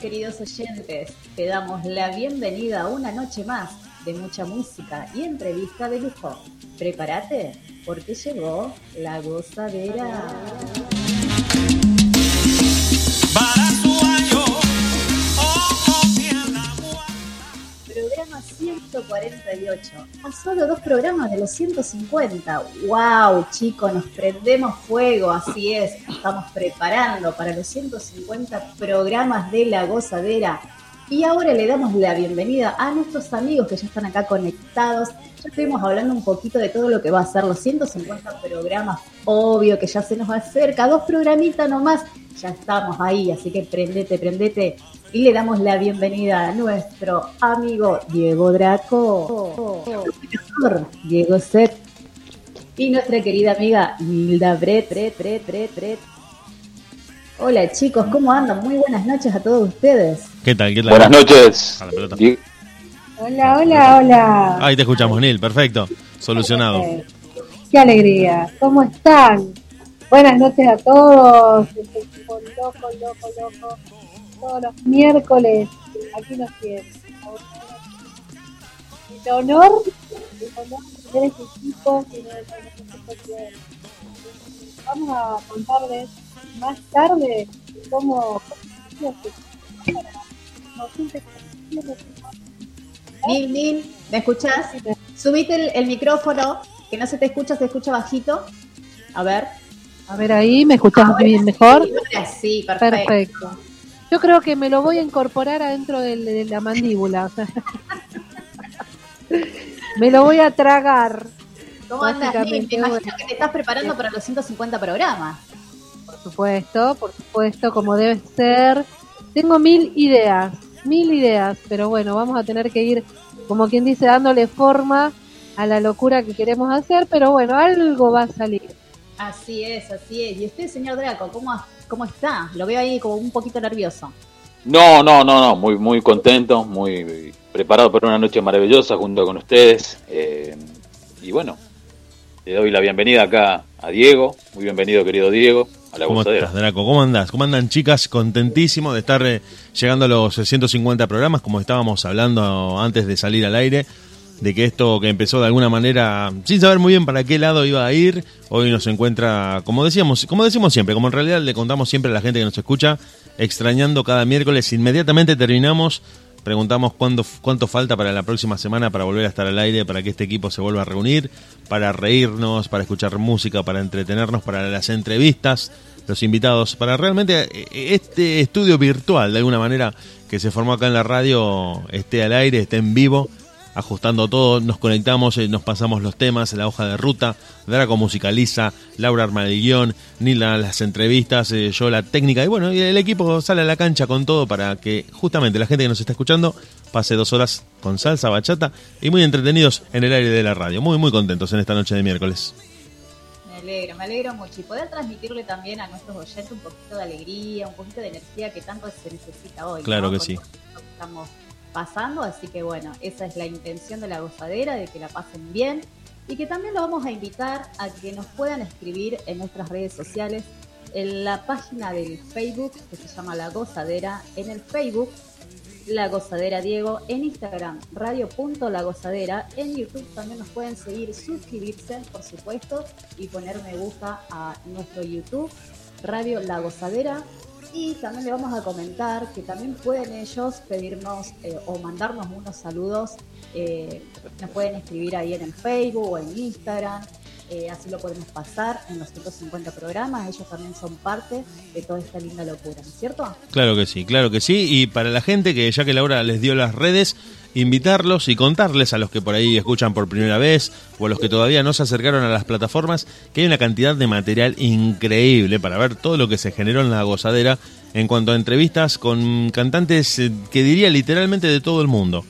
Queridos oyentes. Te damos la bienvenida a una noche más de mucha música y entrevista de lujo. Prepárate, porque llegó la gozadera. Programa 148. A solo dos programas de los 150. ¡Wow, chicos! Nos prendemos fuego, así es. Estamos preparando para los 150 programas de La Gozadera. Y ahora le damos la bienvenida a nuestros amigos que ya están acá conectados. Ya estuvimos hablando un poquito de todo lo que va a ser los 150 programas. Obvio que ya se nos acerca. Dos programitas nomás. Ya estamos ahí, así que prendete, prendete. Y le damos la bienvenida a nuestro amigo Diego Draco, Diego Set y nuestra querida amiga Hilda Bret, Bret, Bret, Bret, Bret. Hola chicos, ¿cómo andan? Muy buenas noches a todos ustedes. ¿Qué tal? ¿Qué tal? Buenas noches. A la pelota. Hola, hola, hola. Ahí te escuchamos, Neil. Perfecto. Solucionado. Qué alegría. ¿Cómo están? Buenas noches a todos. Este equipo loco, loco, loco. Todos los miércoles aquí nos tienen. El honor, el honor de tener este equipo que no Vamos a contarles más tarde cómo Nil, Nil, ¿me escuchás? Subite el, el micrófono, que no se te escucha, se escucha bajito. A ver. A ver ahí, ¿me escuchas Ahora bien sí, mejor? sí, perfecto. Perfecto. Yo creo que me lo voy a incorporar adentro de, la mandíbula. me lo voy a tragar, ¿Cómo andas? Me imagino bueno. que te estás preparando para los 150 programas. por supuesto, por supuesto, como debe ser. Tengo mil ideas, mil ideas, pero bueno, vamos a tener que ir, como quien dice, dándole forma a la locura que queremos hacer, pero bueno, algo va a salir. Así es, así es. ¿Y usted, señor Draco, cómo, cómo está? Lo veo ahí como un poquito nervioso. No, no, no, no, muy, muy contento, muy preparado para una noche maravillosa junto con ustedes. eh, y bueno, le doy la bienvenida acá a Diego. Muy bienvenido, querido Diego, a la ¿Cómo gozadera. estás, Draco? ¿Cómo andás? ¿Cómo andan, chicas? Contentísimo de estar eh, llegando a los 150 programas, como estábamos hablando antes de salir al aire, de que esto que empezó de alguna manera, sin saber muy bien para qué lado iba a ir, hoy nos encuentra, como decíamos, como decimos siempre, como en realidad le contamos siempre a la gente que nos escucha, extrañando cada miércoles, inmediatamente terminamos, preguntamos cuánto falta para la próxima semana para volver a estar al aire, para que este equipo se vuelva a reunir, para reírnos, para escuchar música, para entretenernos, para las entrevistas, los invitados, para realmente eh, este estudio virtual, de alguna manera, que se formó acá en la radio, esté al aire, esté en vivo, ajustando todo, nos conectamos, eh, nos pasamos los temas, la hoja de ruta, Draco musicaliza, Laura arma el guion, Nila las entrevistas, eh, yo la técnica, y bueno, y el equipo sale a la cancha con todo para que justamente la gente que nos está escuchando pase dos horas con salsa, bachata y muy entretenidos en el aire de la radio. Muy, muy contentos en esta noche de miércoles. Me alegro, me alegro mucho. Y poder transmitirle también a nuestros oyentes un poquito de alegría, un poquito de energía que tanto se necesita hoy. Claro ¿no? que sí. estamos así que bueno, esa es la intención de la gozadera, de que la pasen bien y que también lo vamos a invitar a que nos puedan escribir en nuestras redes sociales, en la página del Facebook que se llama La Gozadera, en el Facebook La Gozadera Diego, en Instagram radio.lagozadera, en YouTube también nos pueden seguir, suscribirse por supuesto y poner me gusta a nuestro YouTube Radio La Gozadera Y también le vamos a comentar que también pueden ellos pedirnos eh, o mandarnos unos saludos. Eh, nos pueden escribir ahí en el Facebook o en Instagram. eh, así lo podemos pasar en los 150 programas. Ellos también son parte de toda esta linda locura, ¿no es cierto? Claro que sí, claro que sí. Y para la gente que ya que Laura les dio las redes, invitarlos y contarles a los que por ahí escuchan por primera vez o a los que todavía no se acercaron a las plataformas que hay una cantidad de material increíble para ver todo lo que se generó en la gozadera en cuanto a entrevistas con cantantes eh, que diría literalmente de todo el mundo.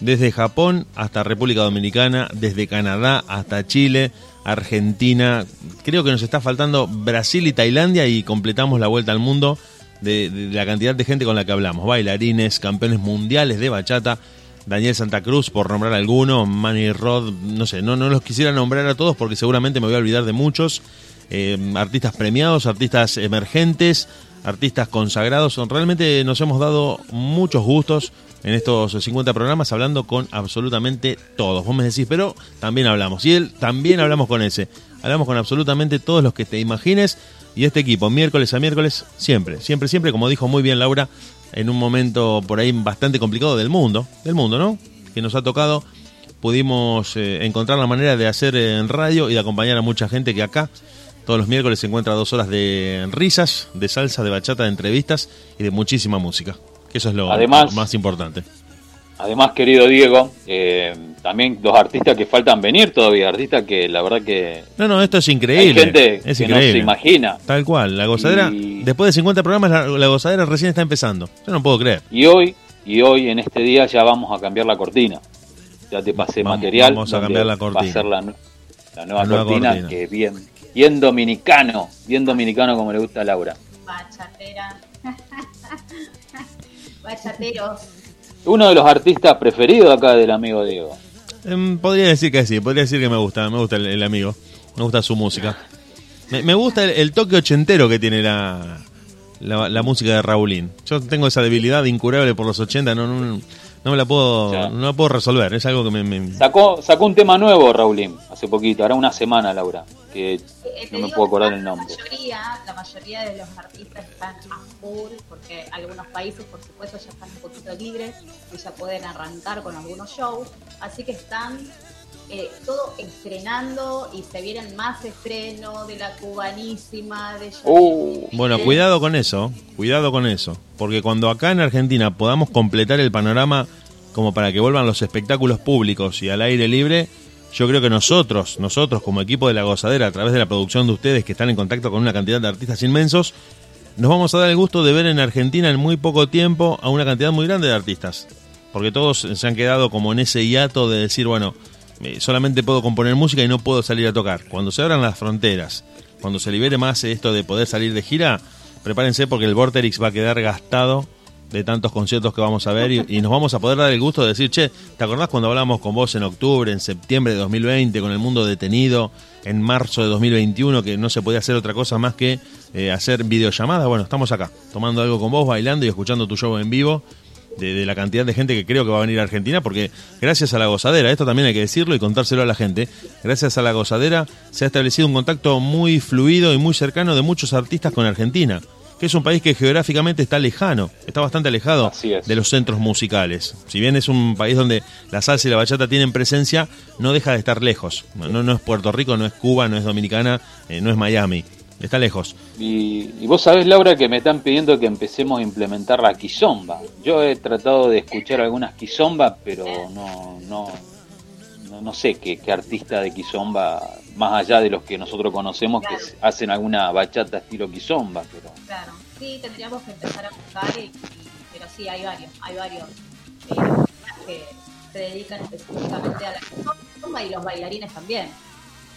Desde Japón hasta República Dominicana, desde Canadá hasta Chile, Argentina, creo que nos está faltando Brasil y Tailandia y completamos la vuelta al mundo de, la cantidad de gente con la que hablamos. Bailarines, campeones mundiales de bachata, Daniel Santa Cruz, por nombrar alguno, Manny Rod, no sé, no, no los quisiera nombrar a todos porque seguramente me voy a olvidar de muchos. Eh, artistas premiados, artistas emergentes, artistas consagrados. Realmente nos hemos dado muchos gustos en estos 50 programas hablando con absolutamente todos. Vos me decís, pero también hablamos. Y él también hablamos con ese. Hablamos con absolutamente todos los que te imagines. Y este equipo, miércoles a miércoles, siempre, siempre, siempre, como dijo muy bien Laura, en un momento por ahí bastante complicado del mundo, del mundo, ¿no? Que nos ha tocado, pudimos eh, encontrar la manera de hacer en radio y de acompañar a mucha gente que acá todos los miércoles se encuentra dos horas de risas, de salsa, de bachata, de entrevistas y de muchísima música. Que eso es lo Además- más importante. Además, querido Diego, eh, también los artistas que faltan venir todavía, artistas que la verdad que No, no, esto es hay increíble. gente es que no se imagina. Tal cual, la gozadera, Y- después de 50 programas, la, la gozadera recién está empezando. Yo no puedo creer. Y hoy, y hoy en este día ya vamos a cambiar la cortina. Ya te pasé Vamos- material. vamos a cambiar la Va cortina. a ser la, nu- la nueva, La nueva cortina, cortina. que bien, bien dominicano, bien dominicano como le gusta a Laura. Bachatera. Bachateros. Uno de los artistas preferidos acá del amigo Diego. Em, podría decir que sí, podría decir que me gusta, me gusta el, amigo, me gusta su música. Me, gusta el, toque ochentero que tiene la, la, la música de Raulín. Yo tengo esa debilidad incurable por los 80, no, no, no me la puedo, Ya. no la puedo resolver, es algo que me... me- Sacó, sacó un tema nuevo, Raulín, hace poquito, hará una semana, Laura, que Eh, no me puedo acordar el la nombre. mayoría, la mayoría de los artistas están a full, porque algunos países, por supuesto, ya están un poquito libres y ya pueden arrancar con algunos shows. Así que están eh, todo estrenando y se vienen más estrenos de la cubanísima, de Uh, Bueno, cuidado con eso, cuidado con eso, porque cuando acá en Argentina podamos completar el panorama como para que vuelvan los espectáculos públicos y al aire libre, yo creo que nosotros, nosotros como equipo de La Gozadera, a través de la producción de ustedes que están en contacto con una cantidad de artistas inmensos, nos vamos a dar el gusto de ver en Argentina en muy poco tiempo a una cantidad muy grande de artistas. Porque todos se han quedado como en ese hiato de decir, bueno, eh, solamente puedo componer música y no puedo salir a tocar. Cuando se abran las fronteras, cuando se libere más esto de poder salir de gira, prepárense porque el Vorterix va a quedar gastado de tantos conciertos que vamos a ver y, nos vamos a poder dar el gusto de decir, che, ¿te acordás cuando hablamos con vos en octubre, en septiembre de 2020, con el mundo detenido, en marzo de 2021, que no se podía hacer otra cosa más que eh, hacer videollamadas? Bueno, estamos acá, tomando algo con vos, bailando y escuchando tu show en vivo. De, de la cantidad de gente que creo que va a venir a Argentina, porque gracias a la gozadera, esto también hay que decirlo y contárselo a la gente, gracias a la gozadera se ha establecido un contacto muy fluido y muy cercano de muchos artistas con Argentina, que es un país que geográficamente está lejano, está bastante alejado de los centros musicales. Si bien es un país donde la salsa y la bachata tienen presencia, no deja de estar lejos. No, no es Puerto Rico, no es Cuba, no es Dominicana, eh, no es Miami. Está lejos. Y, y vos sabés, Laura, que me están pidiendo que empecemos a implementar la quizomba. Yo he tratado de escuchar algunas quizombas, pero no, no, no, no sé qué, qué artista de quizomba, más allá de los que nosotros conocemos, que Claro. hacen alguna bachata estilo quizomba. Pero Claro, sí, tendríamos que empezar a buscar, y, y- pero sí, hay varios, hay varios eh, que se dedican específicamente a la zumba y los bailarines también.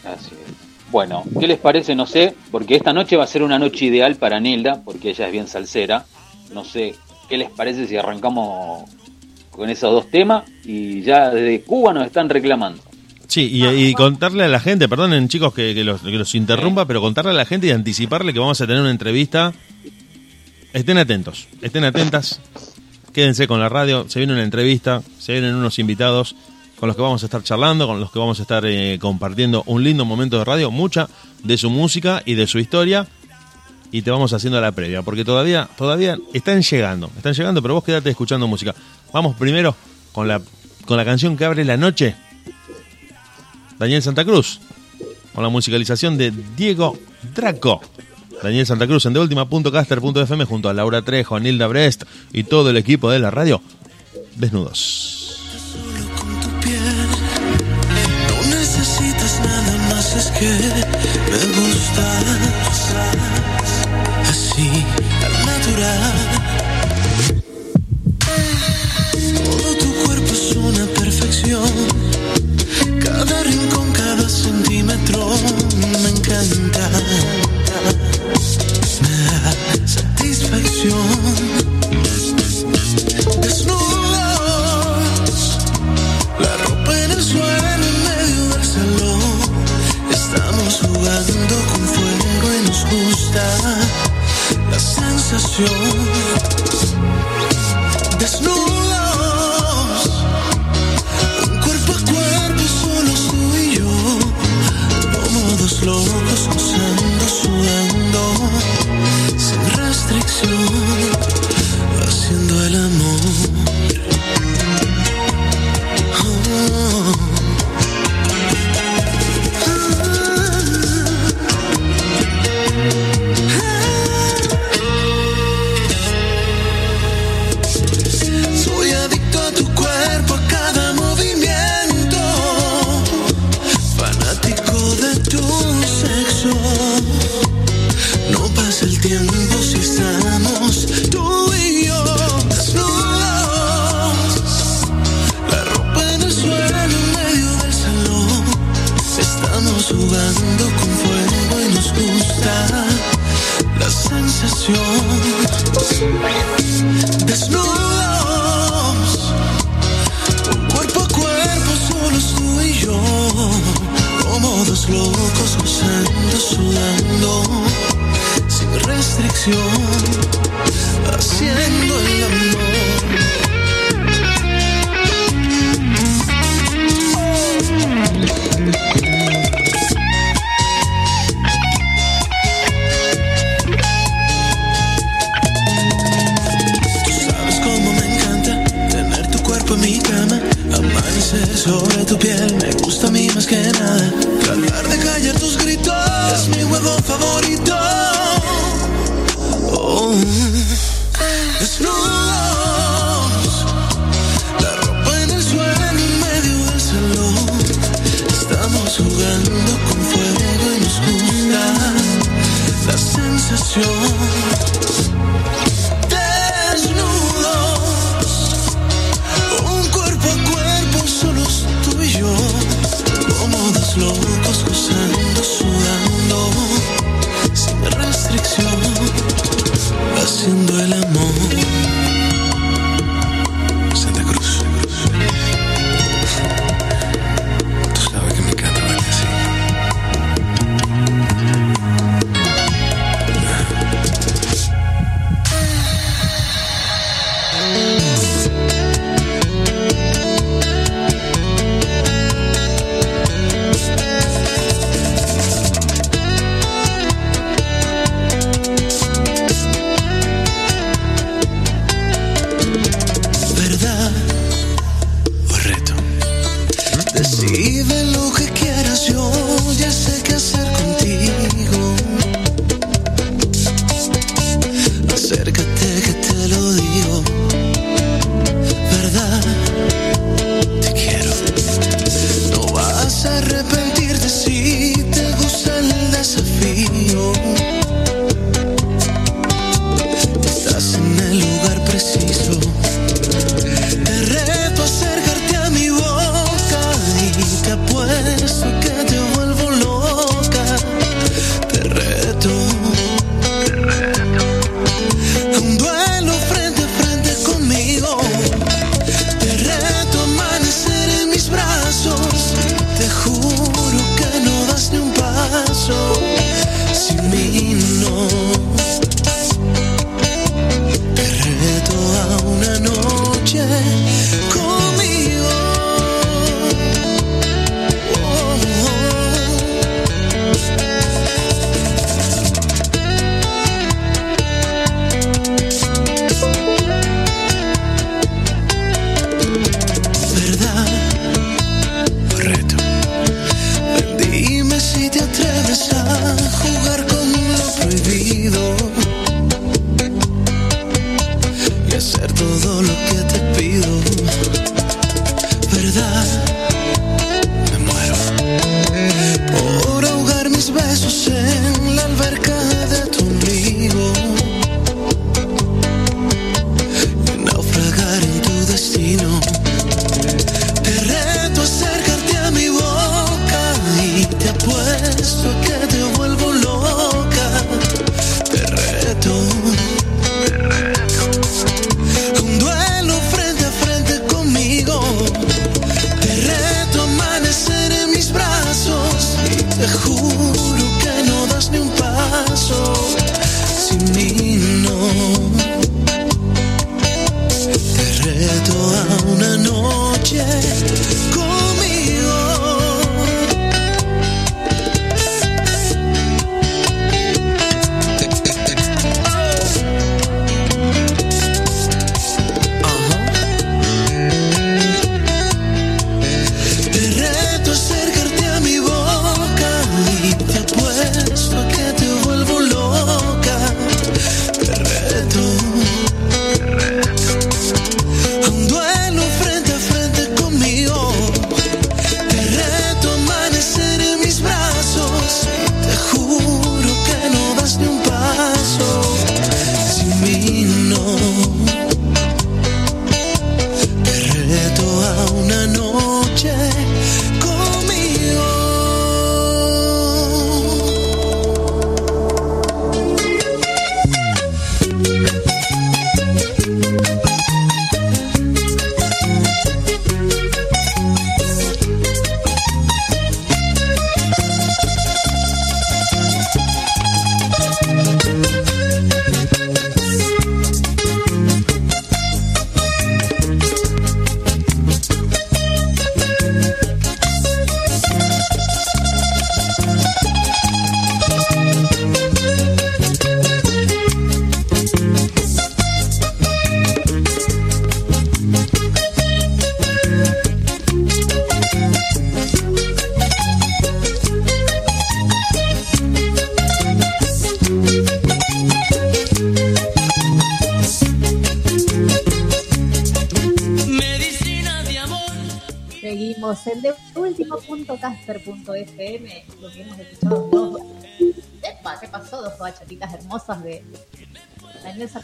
así es. Bueno, ¿qué les parece? No sé, porque esta noche va a ser una noche ideal para Nilda, porque ella es bien salsera. No sé, ¿qué les parece si arrancamos con esos dos temas? Y ya desde Cuba nos están reclamando. Sí, y, contarle a la gente, perdonen chicos que, que los, que los interrumpa, pero contarle a la gente y anticiparle que vamos a tener una entrevista. Estén atentos, estén atentas, quédense con la radio, se viene una entrevista, se vienen unos invitados con los que vamos a estar charlando, con los que vamos a estar eh, compartiendo un lindo momento de radio, mucha de su música y de su historia. y te vamos haciendo la previa, porque todavía, todavía están llegando, están llegando, pero vos quédate escuchando música. Vamos primero con la, con la canción que abre la noche. Daniel Santa Cruz, con la musicalización de Diego Draco. Daniel Santa Cruz en deultima.caster.fm junto a Laura Trejo, Nilda Brest y todo el equipo de la radio. Desnudos. Nada más, es que me gustas así, al natural. Todo tu cuerpo es una perfección. Cada rincón, cada centímetro me encanta. Me da satisfacción. La sensación. Desnudos, cuerpo a cuerpo, solo tú y yo. Como dos locos gozando, sudando, sin restricción, Desnudos, cuerpo a cuerpo, solo tú y yo, como dos locos gozando, sudando, sin restricción,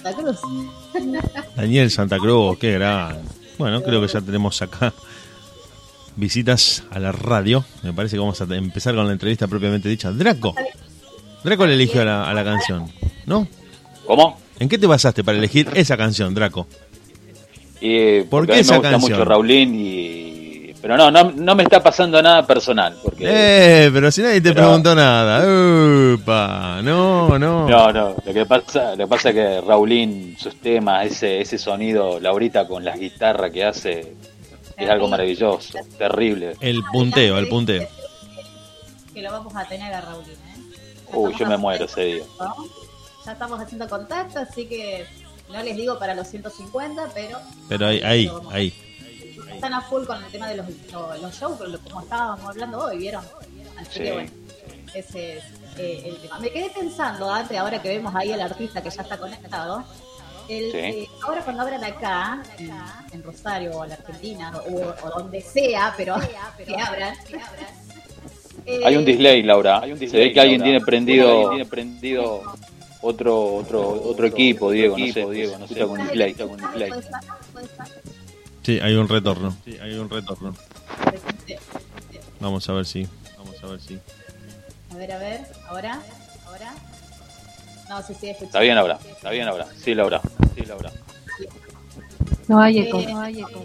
Santa Cruz. Daniel Santa Cruz, qué gran. Bueno, creo que ya tenemos acá visitas a la radio. Me parece que vamos a empezar con la entrevista propiamente dicha. Draco. Draco le eligió a la, a la canción, ¿no? ¿Cómo? ¿En qué te basaste para elegir esa canción, Draco? Y ¿Por qué a mí esa me gusta canción? mucho Raulín y pero no, no, no me está pasando nada personal porque Eh, pero si nadie te Pero- preguntó nada. Upa, no, no. no, no, lo que pasa, lo que pasa es que Raulín, sus temas, ese, ese sonido, Laurita con las guitarras que hace, es algo maravilloso, terrible. El punteo, el punteo. Que lo vamos a tener a Raulín, ¿eh? Ya Uy, yo me muero ese día. contacto, Ya estamos haciendo contacto, así que no les digo para los 150, pero Pero ahí, ahí, están a full con el tema de los, lo- los shows, como estábamos hablando hoy, ¿vieron? Así Sí. que bueno, ese es eh, el tema. Me quedé pensando, antes, ahora que vemos ahí al artista que ya está conectado, el, Sí. eh, ahora cuando abran acá, en, en Rosario o en Argentina, o, o donde sea, pero que abran, eh, Hay un display, Laura. Se ve que alguien tiene prendido, tiene prendido otro, otro, otro equipo, Diego, no sé, Diego, no sé, con. ¿Puede estar? Sí, hay un retorno. Sí, hay un retorno. Vamos a ver si. Vamos a ver si. A ver, a ver, ahora, ahora. No, sí, sí, escuché. Está bien ahora, está bien ahora. Sí, Laura, sí, Laura. No hay eco, Eh, no hay eco.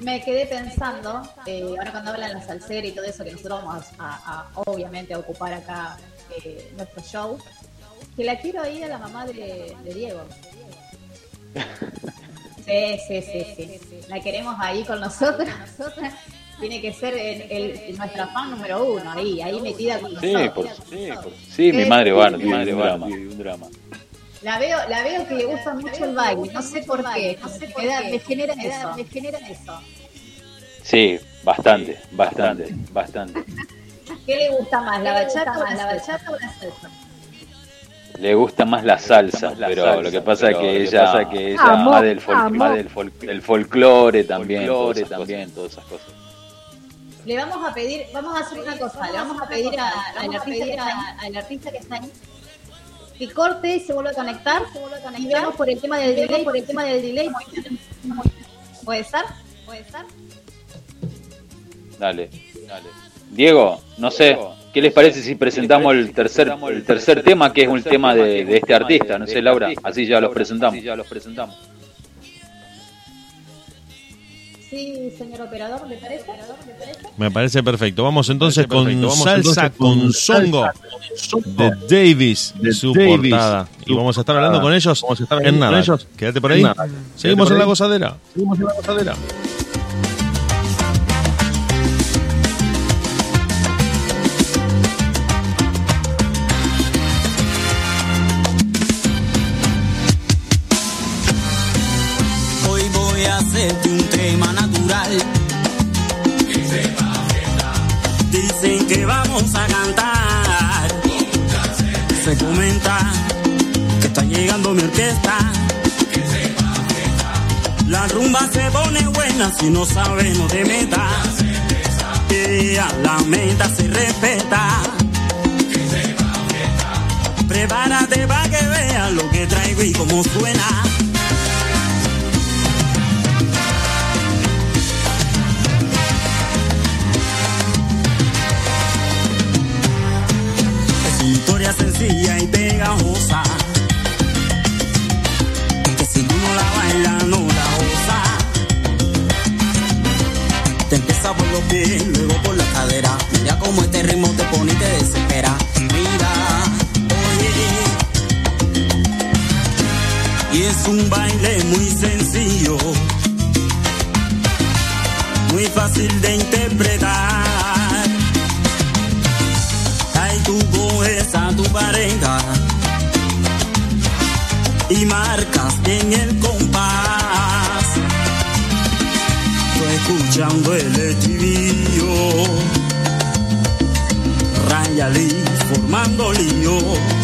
Me quedé pensando, eh, ahora cuando hablan la salsera y todo eso, que nosotros vamos a, a- obviamente a ocupar acá eh, nuestro show, que la quiero ir a la mamá de, de Diego. Sí, sí, sí, sí. La queremos ahí con nosotros. Tiene que ser el, el- nuestra fan número uno, ahí, ahí metida con Sí, nosotros. por, sí, por- sí, mi madre va, mi madre va, un drama. La veo, la veo que le gusta mucho el baile, no sé por qué, no sé por qué, me genera eso, me genera eso. Sí, bastante, bastante, bastante. ¿Qué le gusta más, la bachata o la bachata o la salsa? le gusta más la salsa, pero lo que pasa es que ella, pasa que ella Amo, más del, fol- más del, fol- del folclore también, todas esas también, todas esas cosas. Le vamos a pedir, vamos a hacer una cosa, le vamos a pedir a- al artista que está ahí, al artista que está ahí, que corte y se vuelva a conectar, se vuelva a conectar. Y vemos por el tema del delay, por el tema del delay. ¿Puede ser? ¿Puede ser? Dale, dale. Diego, no sé, ¿qué les parece si presentamos el tercer, el tercer tema, que es un tema de, de este artista? No sé, Laura, así ya los presentamos. ya los presentamos. Sí, señor operador, ¿le parece? Me parece perfecto. Vamos entonces con perfecto. Vamos Salsa entonces con con Songo de Davis, De su Davis, portada. Y su vamos a estar hablando con ellos Vamos a estar en hablando con nada. ellos Quédate por ahí. Seguimos en la por ahí. gozadera. Seguimos en la gozadera. Vamos a cantar. Se comenta que está llegando mi orquesta. La rumba se pone buena si no sabe, no te metas. Que a la meta se respeta. Prepárate para que veas lo que traigo y cómo suena. Historia sencilla y pegajosa. Que si tú no la bailas, no la gozas. Te empieza por los pies, luego por la cadera. Mira cómo este ritmo te pone y te desespera. Mira, oye. Y es un baile muy sencillo. Muy fácil de interpretar. Ahí tú coges a tu pareja y marcas bien el compás. Tú escuchando el estribillo, Raya formando lío.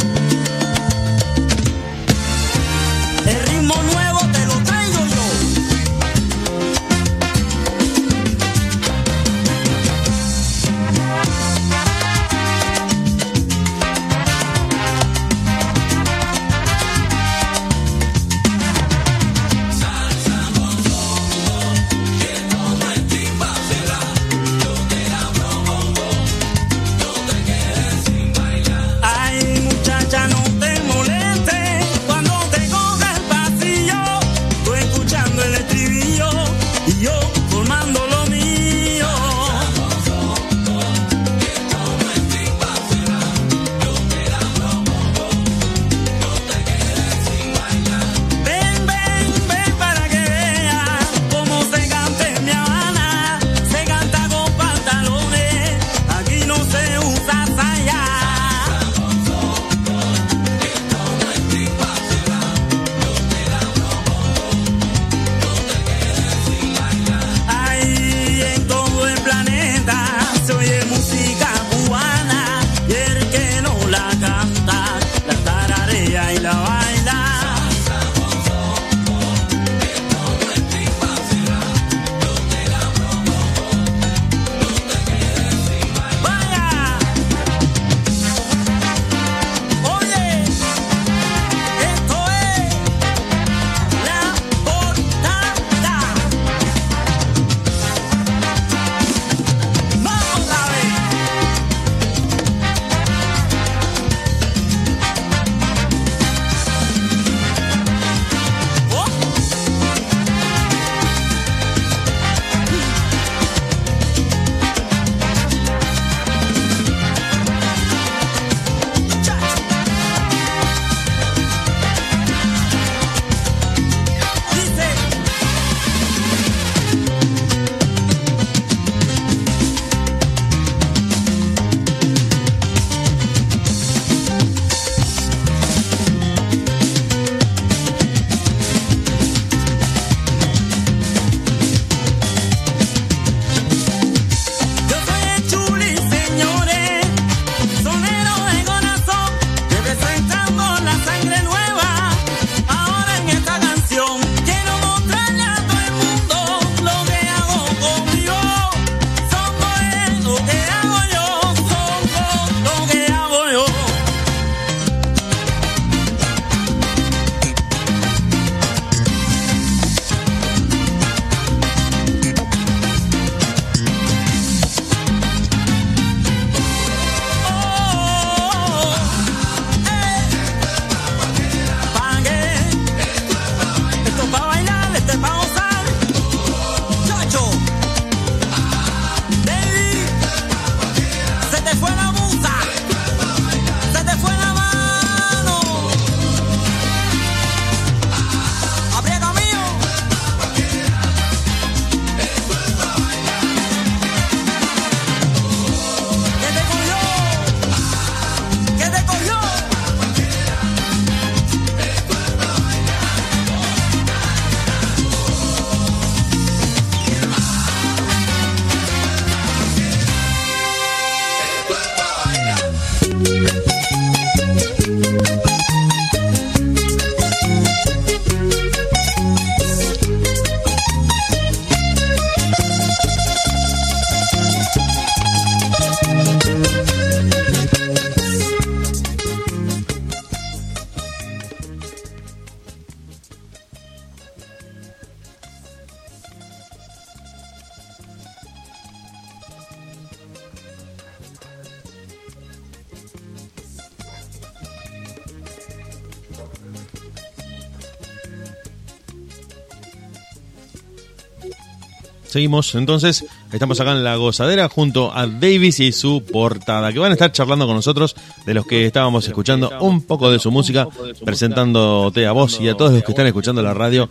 Seguimos, entonces, estamos acá en la gozadera junto a Davis y su portada, que van a estar charlando con nosotros de los que estábamos escuchando un poco de su música, presentándote a vos y a todos los que están escuchando la radio,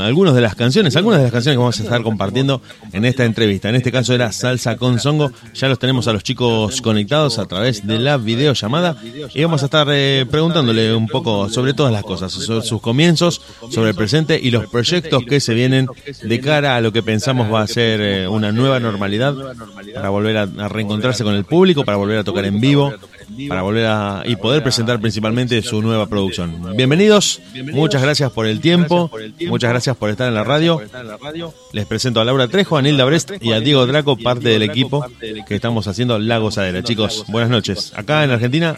algunas de las canciones, algunas de las canciones que vamos a estar compartiendo en esta entrevista. En este caso era Salsa con Songo, ya los tenemos a los chicos conectados a través de la videollamada. Y vamos a estar eh, preguntándole un poco sobre todas las cosas, sobre sus comienzos, sobre el presente y los proyectos que se vienen de cara a lo que pensamos va a ser eh, una nueva normalidad para volver a, a reencontrarse con el público, para volver a tocar en vivo, para volver a y poder presentar principalmente su nueva producción. Bienvenidos, muchas gracias por el tiempo, muchas gracias por estar en la radio. Les presento a Laura Trejo, a Nilda Brest y a Diego Draco, parte del equipo que estamos haciendo La Gozadera. Chicos, buenas noches. Acá en Argentina,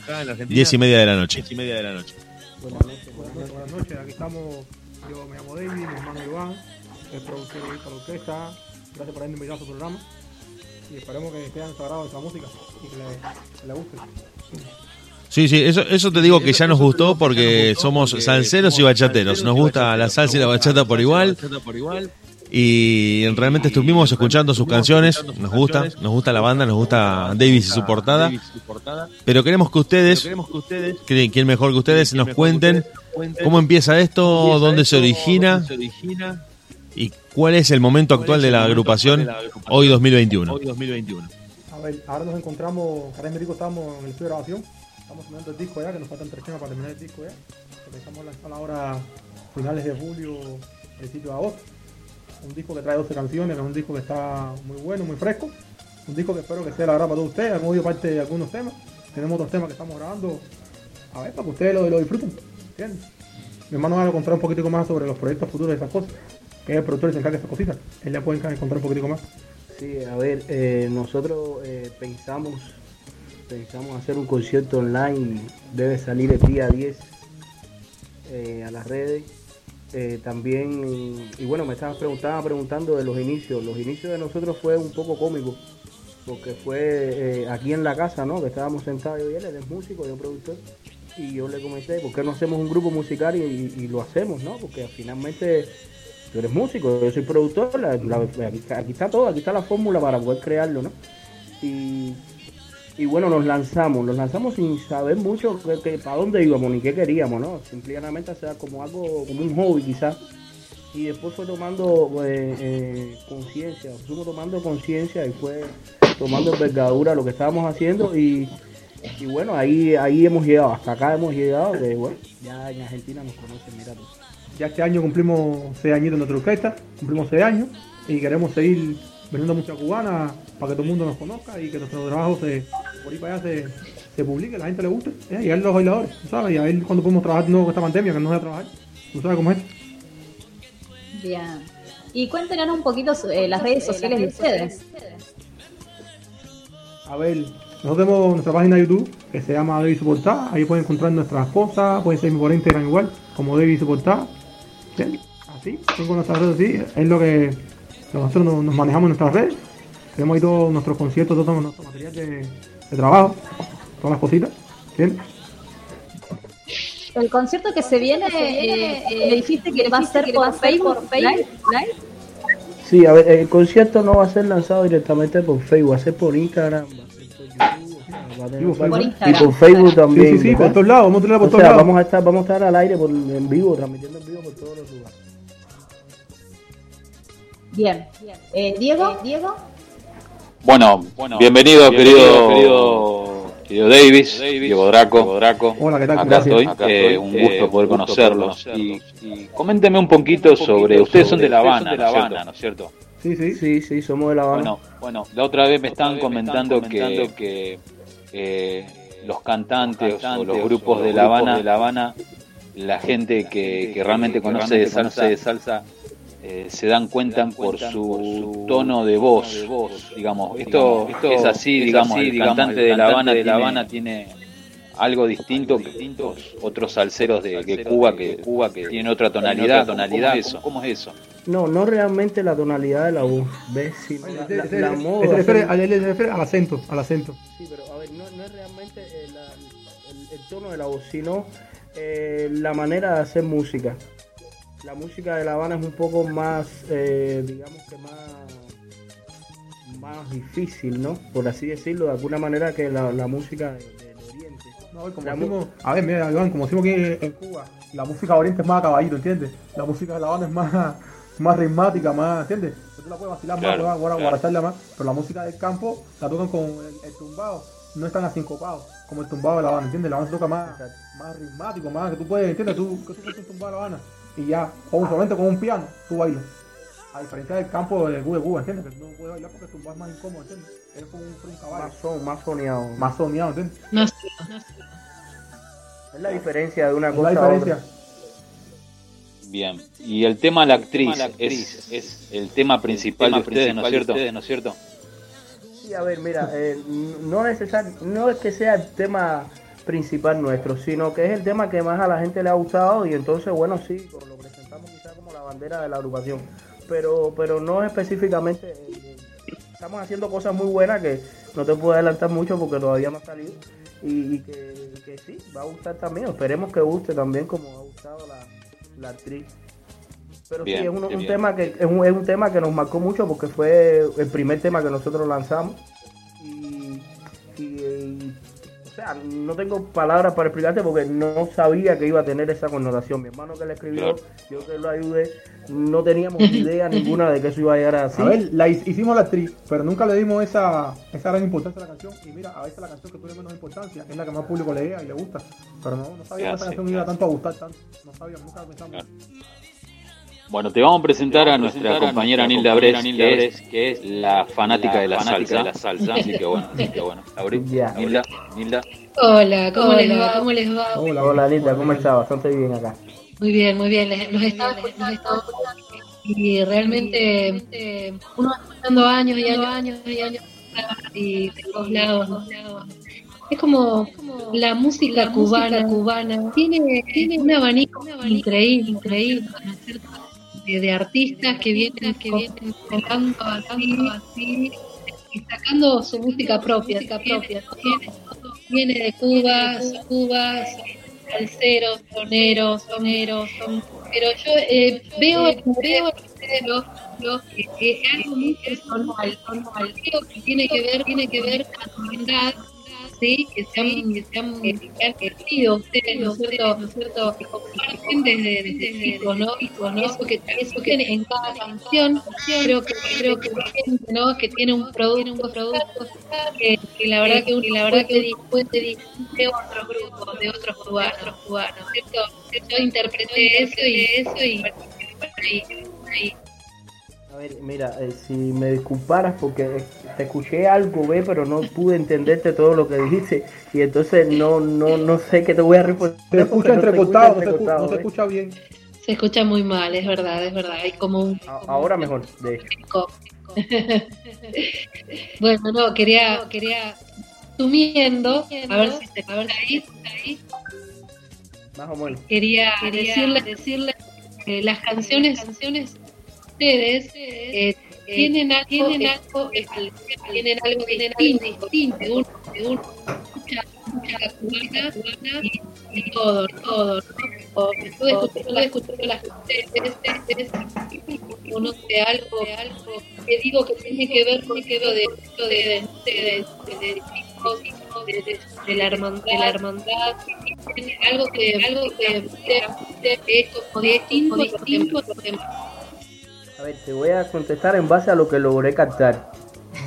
diez y media de la noche. Buenas noches, buenas noches, aquí estamos, yo me llamo David, mi hermano Iván, el productor de esta orquesta, gracias por haberme invitado a su programa y esperemos que queden sagrados esta música y que le, que le guste. Sí, sí, eso, eso te digo que ya nos gustó porque somos salseros y bachateros. Nos gusta la salsa y la bachata por igual. Y realmente estuvimos escuchando sus canciones, nos gusta, nos gusta la banda, nos gusta Davis y su portada. Pero queremos que ustedes, que- quién mejor que ustedes, nos cuenten cómo empieza esto, dónde se origina y cuál es el momento actual de la agrupación hoy 2021. A ver, ahora nos encontramos, Karen Merico estamos en el estudio de grabación, estamos terminando el disco ya, que nos faltan tres temas para terminar el disco ya. Empezamos a lanzar ahora finales de julio, principio de agosto. Un disco que trae 12 canciones, que es un disco que está muy bueno, muy fresco. Un disco que espero que sea la verdad para todos ustedes. Han oído parte de algunos temas. Tenemos otros temas que estamos grabando. A ver, para que ustedes lo, lo disfruten. ¿Entiendes? Mi hermano va a contar un poquitico más sobre los proyectos futuros de esas cosas. Que es el productor y se de esas cositas. Él ya puede contar un poquitico más. Sí, a ver, eh, nosotros eh, pensamos, pensamos hacer un concierto online, debe salir el día 10 eh, a las redes. También, y bueno, me estaban preguntando, preguntando de los inicios. Los inicios de nosotros fue un poco cómico, porque fue aquí en la casa, ¿no? Que estábamos sentados yo y él, él es músico, yo productor. Y yo le comenté, ¿por qué no hacemos un grupo musical y lo hacemos, ¿no? Porque finalmente tú eres músico, yo soy productor, aquí, está- todo, aquí está la fórmula para poder crearlo, ¿no? Y, bueno, nos lanzamos, nos lanzamos sin saber mucho que, para dónde íbamos ni qué queríamos, ¿no? Simplemente hacer como algo, como un hobby quizás. Y después fue tomando eh, eh, conciencia, fuimos tomando conciencia y fue tomando envergadura lo que estábamos haciendo y, y bueno, ahí, ahí hemos llegado, hasta acá hemos llegado, que bueno, ya en Argentina nos conocen, mira tú. Ya este año cumplimos 6 añitos en nuestra orquesta, cumplimos 6 años y queremos seguir vendiendo música cubana para que todo el mundo nos conozca y que nuestro trabajo se, por ahí para allá se, se publique, la gente le guste, ¿eh? y a ver los bailadores, ¿tú ¿sabes? Y a ver cuando podemos trabajar de nuevo con esta pandemia, que no se va a trabajar, ¿tú sabes cómo es? Bien. Y cuéntenos un poquito eh, las redes sociales de ustedes. A ver, nosotros tenemos nuestra página de YouTube que se llama David Soportada, ahí pueden encontrar nuestras cosas, pueden seguirme por Instagram igual, como David Soportada, ¿sí? así, tengo nuestras redes así, es lo que nosotros nos, nos manejamos en nuestras redes, tenemos ahí todos nuestros conciertos, todo nuestro material de, de trabajo, todas las cositas, ¿sí? El concierto que se viene, eh, eh, me dijiste que va a ser por Facebook, Live. Sí, a ver, el concierto no va a ser lanzado directamente por Facebook, va a ser por Instagram, va a ser por YouTube, tener- por y por Facebook también. sí, sí, por todos lados, vamos a tenerla por O todos sea, lados. Vamos a estar, vamos a estar al aire por, en vivo, transmitiendo en vivo por todos los lugares. Bien. Eh, Diego, Diego. Bueno, bienvenido, querido, querido, querido Davis, Diego Draco. Draco. Hola, ¿qué tal? Acá Gracias. estoy, Acá eh, un Eh, gusto un poder conocerlos. Y, y coménteme un poquito sobre, ustedes son de La Habana, de ¿no es cierto? ¿no es cierto? Sí, sí. Sí, sí, somos de La Habana. Bueno, bueno, la otra vez me estaban comentando que, que eh, los cantantes o los grupos de La Habana, de La Habana la gente que, que realmente conoce de salsa, de salsa eh, se dan cuenta por su tono de voz, digamos. Esto, esto es así, digamos, el cantante de La Habana, de La Habana tiene algo distinto que otros salseros de, de Cuba que Cuba que tienen otra tonalidad, tonalidad, eso, ¿cómo es eso? No, no realmente la tonalidad de la voz, ¿ves? Sino la, la- Este- la este- moda. este refiere, sí. él se refiere al acento, al acento. Sí, pero a ver, no, no es realmente eh, la- el, el tono de la voz, sino eh, la manera de hacer música. la música de La Habana es un poco más, eh, digamos que más más difícil, ¿no? Por así decirlo, de alguna manera que la, la música de-. No, como decimos, a ver, mira, Iván, como decimos aquí en Cuba, la música oriente es más a caballito, ¿entiendes? La música de La Habana es más, más ritmática, más, ¿entiendes? Tú la puedes vacilar Claro, más, claro. guaracharla más, pero la música del campo la tocan con el, el tumbado, no están asincopados, como el tumbado de La Habana, ¿entiendes? La Habana se toca más, más ritmático, más, que tú puedes, ¿entiendes? Tú, que tú puedes un tumbado de La Habana y ya, un solamente con un piano, tú bailas. A diferencia del campo de Cuba, de Cuba, ¿entiendes? Que tú no puedes bailar porque el tumbado es más incómodo, ¿entiendes? Es como un, un caballo. Más, son, más soneado. Más soñado, ¿entiendes? No sé, Es la diferencia de una Es cosa la a otra. Bien. Y el tema la actriz, es, es el tema principal de ustedes, ¿no es cierto? ¿no es cierto? Sí, a ver, mira, eh, no, necesar, no es que sea el tema principal nuestro, sino que es el tema que más a la gente le ha gustado y entonces, bueno, sí, lo presentamos quizás como la bandera de la agrupación, pero, pero no específicamente, eh, estamos haciendo cosas muy buenas que no te puedo adelantar mucho porque todavía no ha salido. Y, y que, que sí, va a gustar también, esperemos que guste también como ha gustado la, la actriz. Pero Bien, sí, es un, un tema que es un, es un tema que nos marcó mucho porque fue el primer tema que nosotros lanzamos sea, no tengo palabras para explicarte porque no sabía que iba a tener esa connotación. Mi hermano que le escribió, yo que lo ayudé, no teníamos idea ninguna de que eso iba a llegar así. A ver, la hi- hicimos la actriz, pero nunca le dimos esa, esa gran importancia a la canción. Y mira, a veces la canción que tiene menos importancia es la que más público le llega y le gusta. Pero no, no sabía que esa canción iba tanto a gustar, tanto. No sabía, nunca pensamos. Bueno, te vamos a presentar a Te vamos a nuestra presentar a compañera nuestra Nilda Nilda que es, que es la fanática, la de, la fanática salsa, de la salsa. Así que bueno, así que bueno. Abrí. Nilda, Nilda. Hola, ¿cómo Hola. les va? ¿Cómo les va? Hola, Hola Anita, ¿cómo estás? Bastante bien acá. Muy bien, muy bien. Les- Los estaba escuchando y realmente uno va escuchando años y años, años y años y de todos lados. ¿no? Es como la música cubana, cubana tiene, tiene un abanico increíble, increíble, ¿no es cierto? De, de artistas que vienen, que vienen tocando así, y sacando su música propia, música propia. Viene, viene de Cuba, son Cuba, son salseros, soneros, soneros, son, pero yo eh, veo, veo en ustedes lo, lo que, algo muy personal. Creo que tiene que ver, tiene que ver con la sí, que se que se han, ustedes, ¿no es cierto? ¿no es cierto? Que desde, desde. Eso que, eso que en cada canción, creo que, creo que ¿no? Que tiene un producto, un producto que, que la verdad que, la verdad que puede de otros grupos, de otros cubanos, cubanos, ¿cierto? Yo interpreté eso y eso y. A ver, mira, eh, si me disculparas porque eh, te escuché algo, ve, pero no pude entenderte todo lo que dijiste y entonces no no no sé qué te voy a responder. Te escucha no te entrecortado, no se escu- entrecortado, no se ¿ve? escucha bien. Se escucha muy mal, es verdad, es verdad. Hay como un A- Ahora mejor, de hecho. bueno, no, quería, quería sumiendo, a ver si se a ver si ahí, ahí, Más o menos. quería, decirle, decirle que las canciones, canciones ustedes eh, tienen algo, tienen algo, eh, tienen algo distinto, distinto, uno, de uno escucha la cubana, cubana y, y todo, todo, ¿no? Estuve escuchando, escuchando las ustedes, conoce algo, algo que digo que tiene que ver con esto de, de, de, de, de, de, de, de, de la hermandad, de la hermandad, algo que, algo que, de, de A ver, te voy a contestar en base a lo que logré captar.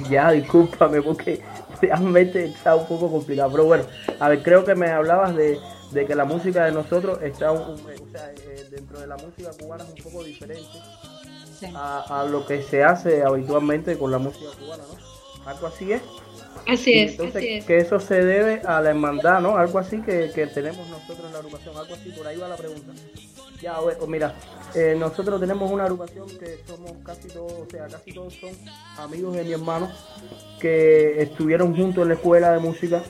Ya, discúlpame porque realmente está un poco complicado. Pero bueno, a ver, creo que me hablabas de, de que la música de nosotros está un- un- o sea, eh, dentro de la música cubana es un poco diferente a, a lo que se hace habitualmente con la música cubana, ¿no? Algo así es. Así es, entonces, así es. que eso se debe a la hermandad, ¿no? Algo así que, que tenemos nosotros en la agrupación, algo así, por ahí va la pregunta. Ya, bueno, mira, eh, nosotros tenemos una agrupación que somos casi todos, o sea, casi todos son amigos de mi hermano que estuvieron juntos en la escuela de música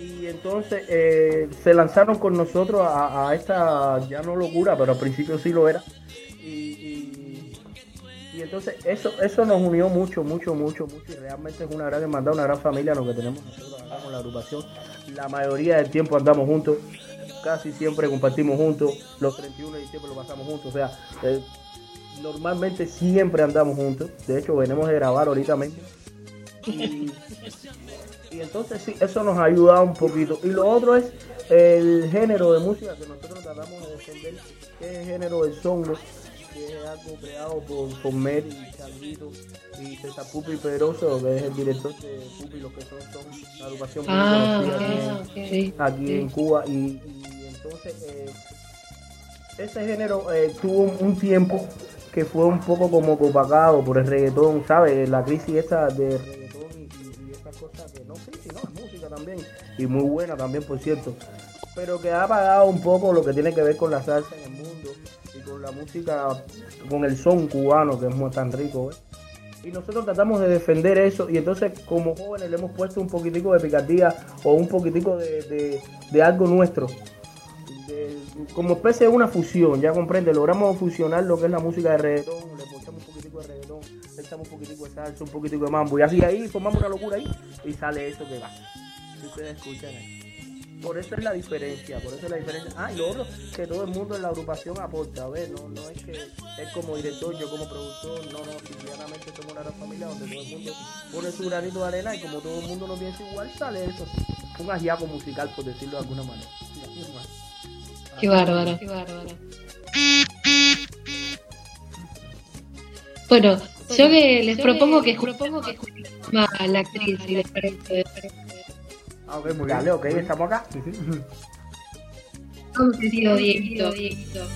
y entonces eh, se lanzaron con nosotros a, esta, ya no locura, pero al principio sí lo era. Y, entonces eso eso nos unió mucho, mucho, mucho, mucho. Y realmente es una gran hermandad, una gran familia lo que tenemos nosotros la agrupación. La mayoría del tiempo andamos juntos. Casi siempre compartimos juntos, los 31 de diciembre lo pasamos juntos, o sea, eh, normalmente siempre andamos juntos, de hecho venimos de grabar ahorita mismo. Y, y entonces sí, eso nos ha ayudado un poquito. Y lo otro es el género de música que nosotros tratamos de defender, que es el género del songo, que es algo creado por, por Mary, Charlito y César Pupi Pedroso, que es el director de Pupi, lo que son, son la muy Ah, aquí, sí. en Cuba. Y entonces eh, ese género eh, tuvo un, tiempo que fue un poco como opacado por el reggaetón, ¿sabes? La crisis esa de reggaetón y, y- esas cosas que no crisis, no, es música también, y muy buena también, por cierto, pero que ha apagado un poco lo que tiene que ver con la salsa en el mundo y con la música, con el son cubano, que es muy tan rico, ¿eh? Y nosotros tratamos de defender eso y entonces como jóvenes le hemos puesto un poquitico de picardía o un poquitico de algo nuestro. Como especie de una fusión, ya comprende, logramos fusionar lo que es la música de reggaetón, le ponemos un poquitico de reggaetón, le echamos un poquitico de salsa, un poquitico de mambo y así ahí formamos una locura ahí y sale eso que va. Si ustedes escuchan ahí. Por eso es la diferencia, por eso es la diferencia. Ah, y lo otro, que todo el mundo en la agrupación aporta, a ver, no, no es que es como director, yo como productor, no, no, simplemente somos una gran familia donde todo el mundo pone su granito de arena y como todo el mundo lo piensa igual, sale eso, un ajiaco musical, por decirlo de alguna manera. Qué bárbaro, qué bárbaro. Bueno, yo que les propongo que propongo que escuchemos a la actriz, si les parece. Ah, ok, muy bien. Dale, ok, estamos acá. Sí, sí. Vamos, querido Dieguito, Dieguito.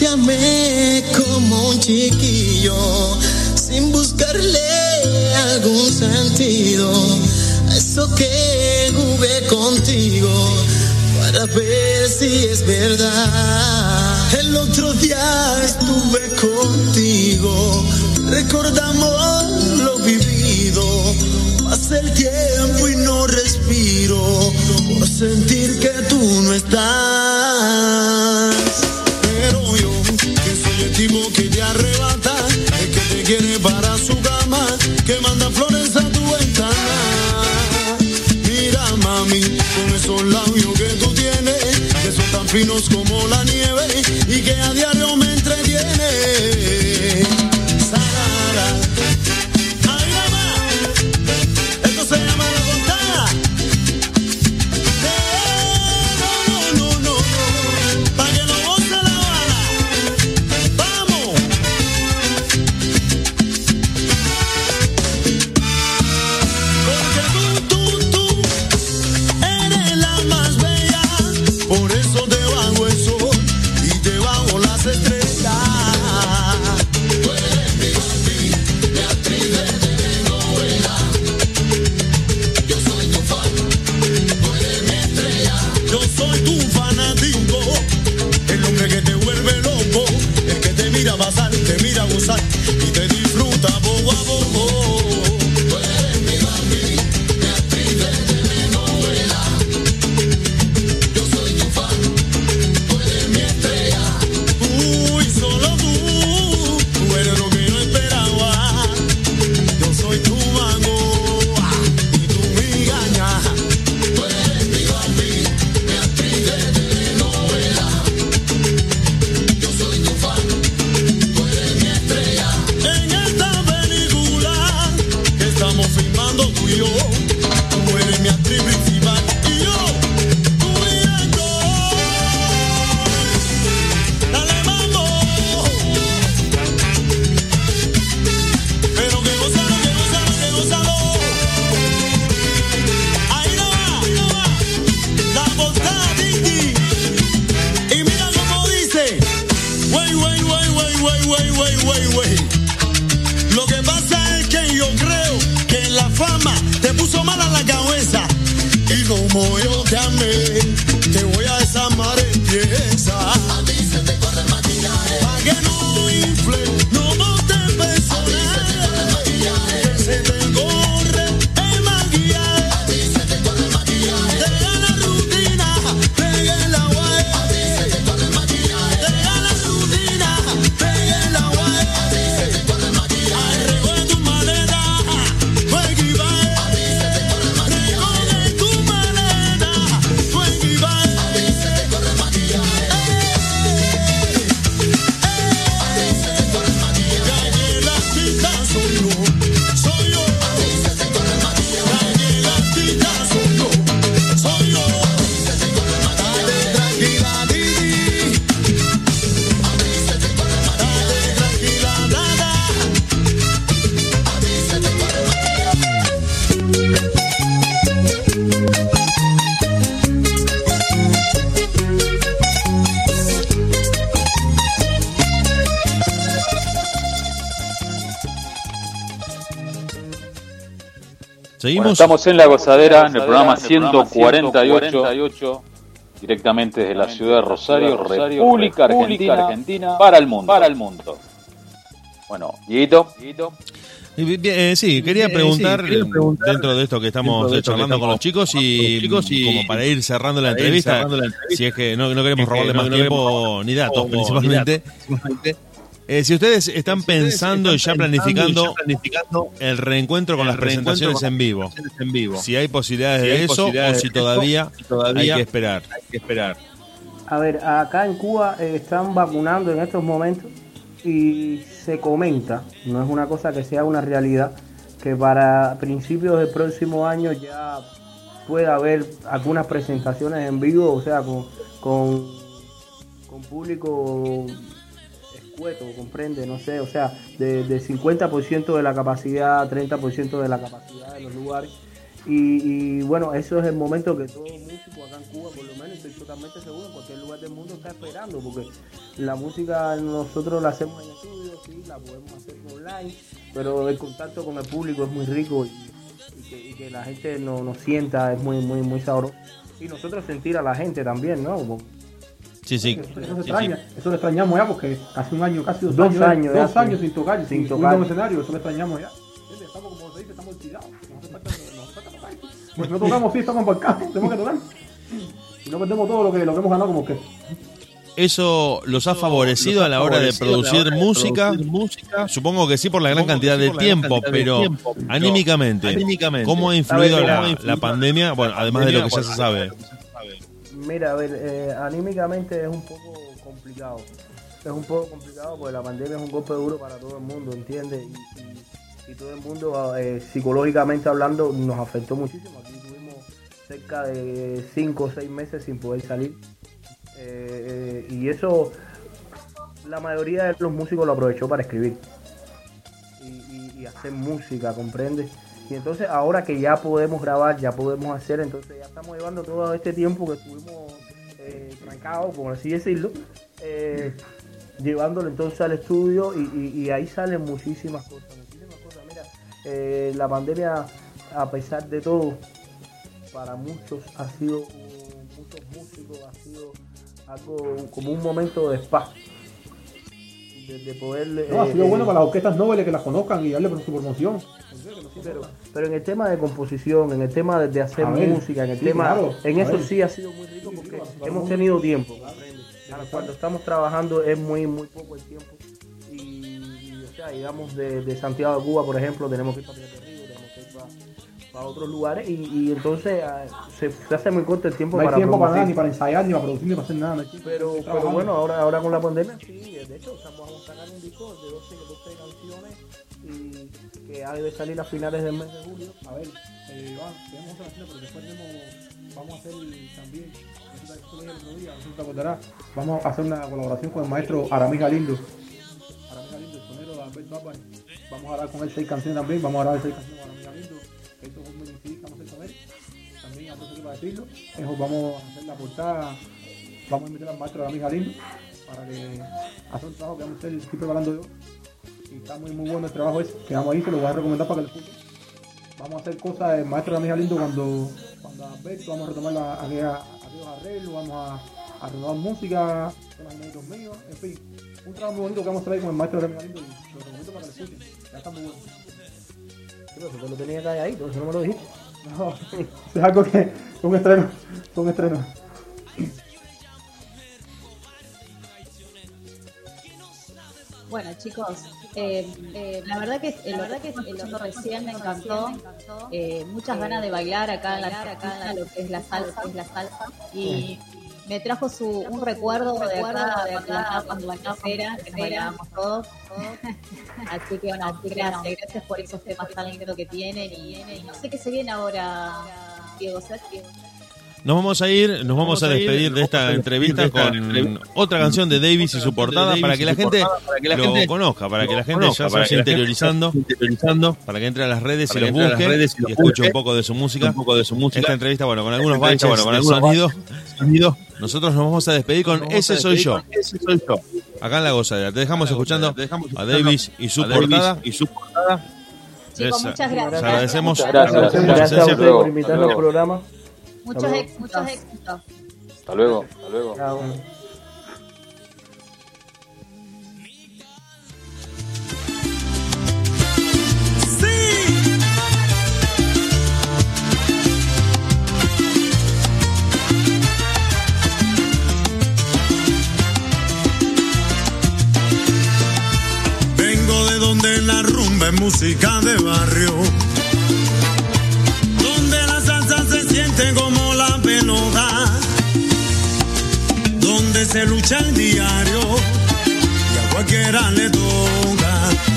Te amé como un chiquillo, sin buscarle algún sentido. Eso que jugué contigo para ver si es verdad. El otro día estuve contigo, recordamos lo vivido. Pasa el tiempo y no respiro por sentir que tú no estás. Seguimos. Bueno, estamos en La Gozadera, en el programa 148, directamente desde la ciudad de Rosario, República Argentina, para el mundo. Para el mundo. Bueno, Dieguito. Y eh, sí, quería preguntar, dentro de esto que estamos charlando con los chicos y, como para ir cerrando la entrevista, si es que no, no queremos robarle más tiempo ni datos principalmente. Eh, si ustedes están pensando y ya planificando, el reencuentro con las presentaciones en vivo, si hay posibilidades de eso o si todavía, hay que esperar. A ver, acá en Cuba eh, están vacunando en estos momentos y se comenta, no es una cosa que sea una realidad, que para principios del próximo año ya pueda haber algunas presentaciones en vivo, o sea, con, con, con público escueto, comprende, no sé, o sea, de, de 50% de la capacidad, 30% de la capacidad de los lugares. Y, bueno, eso es el momento que todo músico acá en Cuba, por lo menos, estoy totalmente seguro, en cualquier lugar del mundo está esperando, porque la música nosotros la hacemos en estudio, sí, la podemos hacer online, pero el contacto con el público es muy rico y, que, la gente nos no sienta, es muy, muy, muy sabroso. Y nosotros sentir a la gente también, ¿no? Sí, sí. Eso, eso se extraña, eso lo extrañamos ya porque casi un año, casi dos, Dos años, años dos sí. años sin tocar, Sin sin, tocar. un escenario, eso lo extrañamos ya. Estamos como se dice, estamos tirados. Hace hace. Pues no tocamos, sí, estamos embarcados, tenemos que tocar. Y no perdemos todo lo que, lo que hemos ganado como que. ¿Eso los ha favorecido a la hora de producir música? Supongo que sí por la gran cantidad de tiempo, pero anímicamente, ¿cómo ha influido la, la pandemia? Bueno, además de lo que ya se sabe. Mira, a ver, eh, anímicamente es un poco complicado. Es un poco complicado porque la pandemia es un golpe duro para todo el mundo, ¿entiendes? Y, todo el mundo, eh, psicológicamente hablando, nos afectó muchísimo. Aquí tuvimos cerca de 5 o 6 meses sin poder salir. Eh, y eso, la mayoría de los músicos lo aprovechó para escribir y- y hacer música, ¿comprendes? Y entonces ahora que ya podemos grabar, ya podemos hacer, entonces ya estamos llevando todo este tiempo que estuvimos eh, trancados, por así decirlo, eh, llevándolo entonces al estudio y, ahí salen muchísimas cosas, muchísimas cosas. Mira, eh, la pandemia, a pesar de todo, para muchos ha sido, muchos músicos, ha sido como un momento de spa. De, de poder No, ha eh, sido eh, bueno para las orquestas nobles que las conozcan y darle por su promoción. pero, pero en el tema de composición, en el tema de, hacer ver, música, en el sí, tema, claro, en eso ver. sí ha sido muy rico porque hemos tenido tiempo. Cuando estamos trabajando es muy muy poco el tiempo y, y, o sea, digamos de, de Santiago de Cuba, por ejemplo, tenemos que ir para para otros lugares y, y entonces ah, se, se hace muy corto el tiempo No hay para tiempo para nada, ni para ensayar, ni para producir, ni para hacer nada. no hay tiempo, Pero, pero bueno, ahora, ahora con la pandemia sí, de hecho estamos vamos a sacar un disco de 12, 12 canciones y que ha de salir a finales del mes de julio. A ver, eh, Iván, tenemos otra canción, pero después tenemos, vamos a hacer también, eso te- acordarás, vamos a hacer una colaboración con el maestro Aramis Galindo. Aramis Galindo, el sonero de Albert. Vamos a grabar con él seis canciones también, vamos a grabar seis canciones Eso, vamos a hacer la portada, vamos a invitar al maestro Aramis Galindo para que haga un trabajo que vamos a hacer, estoy preparando yo. Y está muy, muy bueno el trabajo ese, que vamos ahí, se lo voy a recomendar para que lo escuchen vamos a hacer cosas del maestro de la amiga Lindo cuando, cuando Alberto, vamos a retomar la, aquella- aquellos arreglos, vamos a, a renovar música, temas inéditos míos, en fin, un trabajo muy bonito que vamos a traer con el maestro de la amiga Lindo y lo recomiendo para que lo escuchen, ya está muy bueno. Pero tú lo tenías calladito, eso no me lo dijiste. No, es algo que, un estreno, un estreno. Bueno, chicos, eh, eh, la verdad que eh, la verdad que el otro recién me encantó. eh, muchas ganas de bailar acá en la acá en lo que es la salsa, es la salsa y me trajo su un recuerdo de acá de acá cuando la era que nos bailábamos todos. Así que bueno, así gracias, gracias por esos temas tan lindos que tienen y, y no sé qué se viene ahora, Diego. Diego? Nos vamos a ir, nos vamos a despedir de esta entrevista con otra canción de Davis y su portada para que la gente lo conozca, para que la gente ya se vaya interiorizando, para que entre a las redes y los busque y escuche un poco de su música. Esta entrevista, bueno, con algunos baches de sonido. Nosotros nos vamos a despedir con Ese soy yo. Acá en La Gozadera. Te dejamos escuchando a Davis y su portada. chicos, Esa- muchas gracias. agradecemos Muchas gracias. la Gracias a ustedes por invitarnos al programa. Muchos Hasta éxitos. Muchos éxitos. Hasta luego, hasta luego. Donde la rumba es música de barrio. Donde la salsa se siente como la pelota. Donde se lucha el diario y a cualquiera le toca.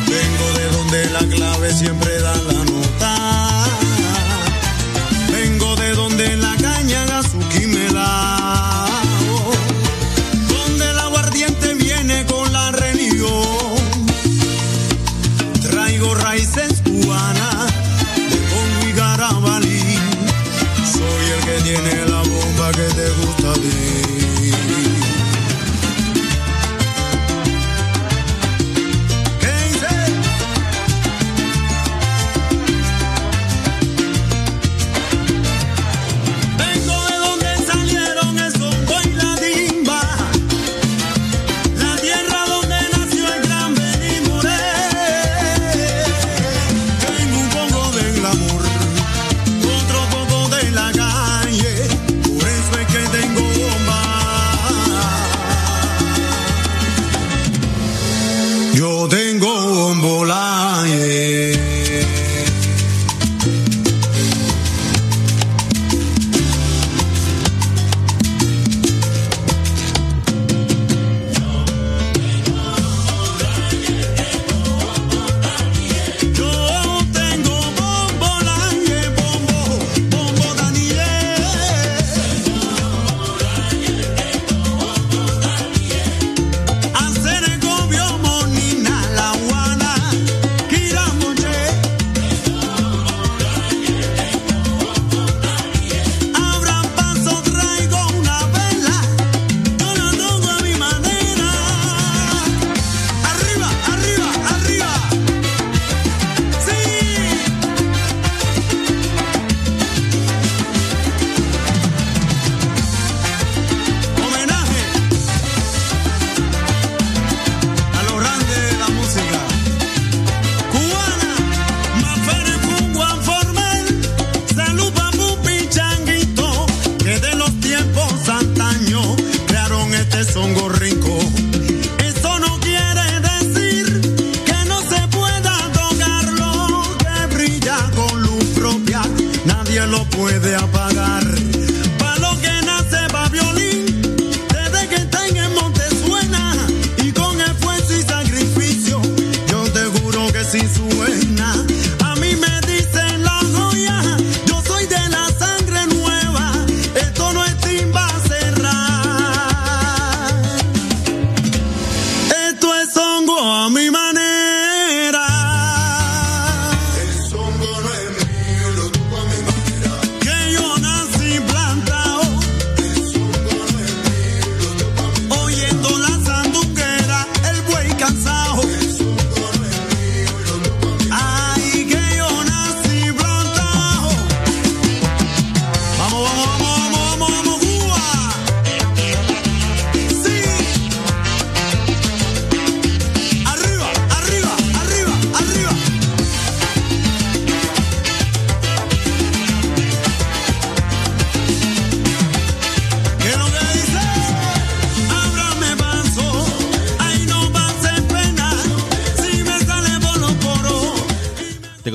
Vengo de donde la clave siempre da la nota.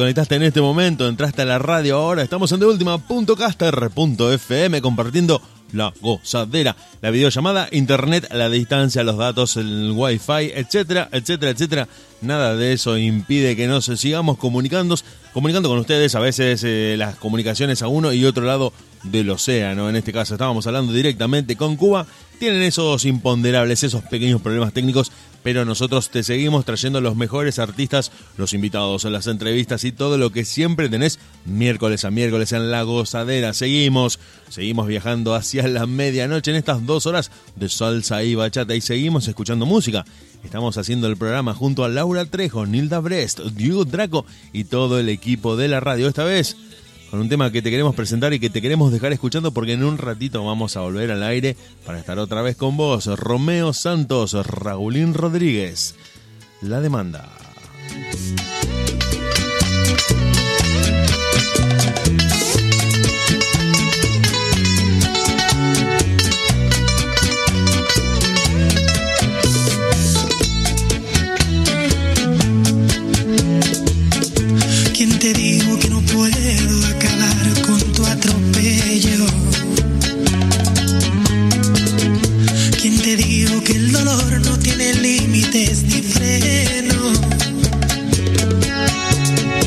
Conectaste en este momento, entraste a la radio ahora, estamos en deultima.caster.fm compartiendo la gozadera, la videollamada, internet, la distancia, los datos, el wifi, etcétera, etcétera, etcétera. Nada de eso impide que nos sigamos comunicando, comunicando con ustedes, a veces eh, las comunicaciones a uno y otro lado del océano. En este caso estábamos hablando directamente con Cuba. Tienen esos imponderables, esos pequeños problemas técnicos, pero nosotros te seguimos trayendo los mejores artistas, los invitados, las entrevistas y todo lo que siempre tenés miércoles a miércoles en la gozadera. Seguimos, seguimos viajando hacia la medianoche en estas dos horas de salsa y bachata y seguimos escuchando música Estamos haciendo el programa junto a Laura Trejo, Nilda Brest, Diego Draco y todo el equipo de la radio. Esta vez con un tema que te queremos presentar y que te queremos dejar escuchando porque en un ratito vamos a volver al aire para estar otra vez con vos. Romeo Santos, Raulín Rodríguez. La demanda. ¿Quién te dijo ni freno?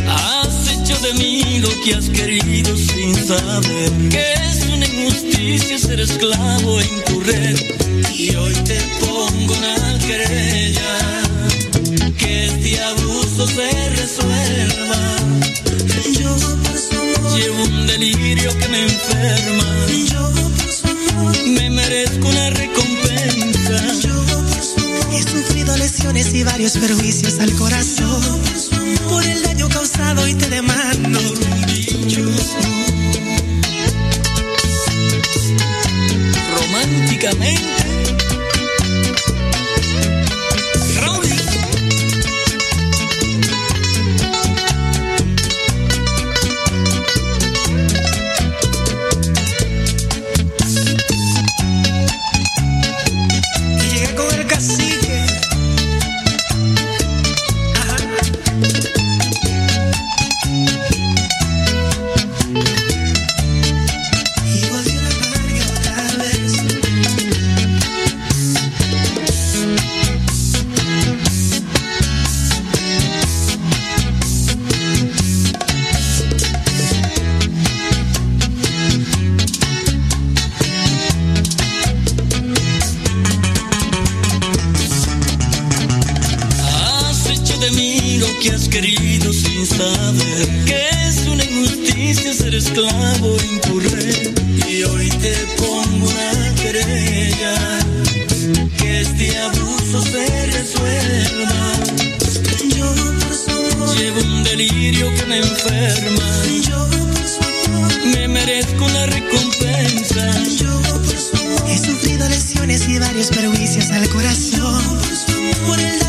Has hecho de mí lo que has querido sin saber que es una injusticia ser esclavo en tu red. Y hoy te pongo una querella que este abuso se resuelva. Yo por su amor, Llevo un delirio que me enferma. yo por su amor, Me merezco una recompensa. He sufrido lesiones y varios perjuicios al corazón por el daño causado y te demando. Románticamente. Delirio que me enferma. yo por su amor, Me merezco una recompensa. yo. He sufrido lesiones y varios perjuicios al corazón por el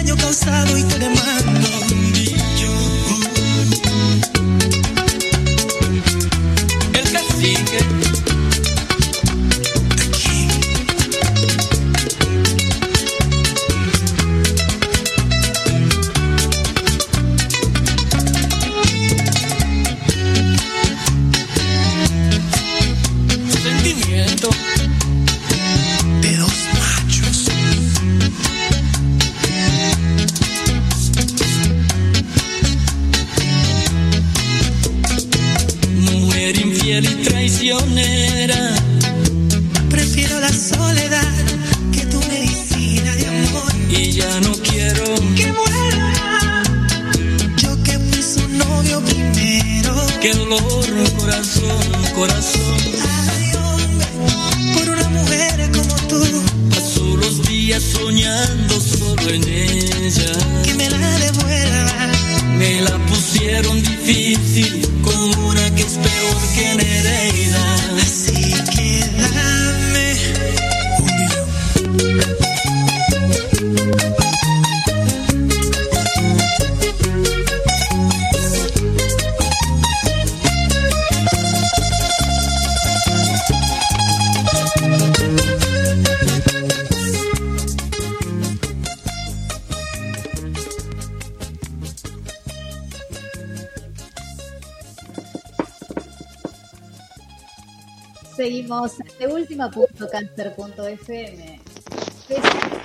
cáncer.fm.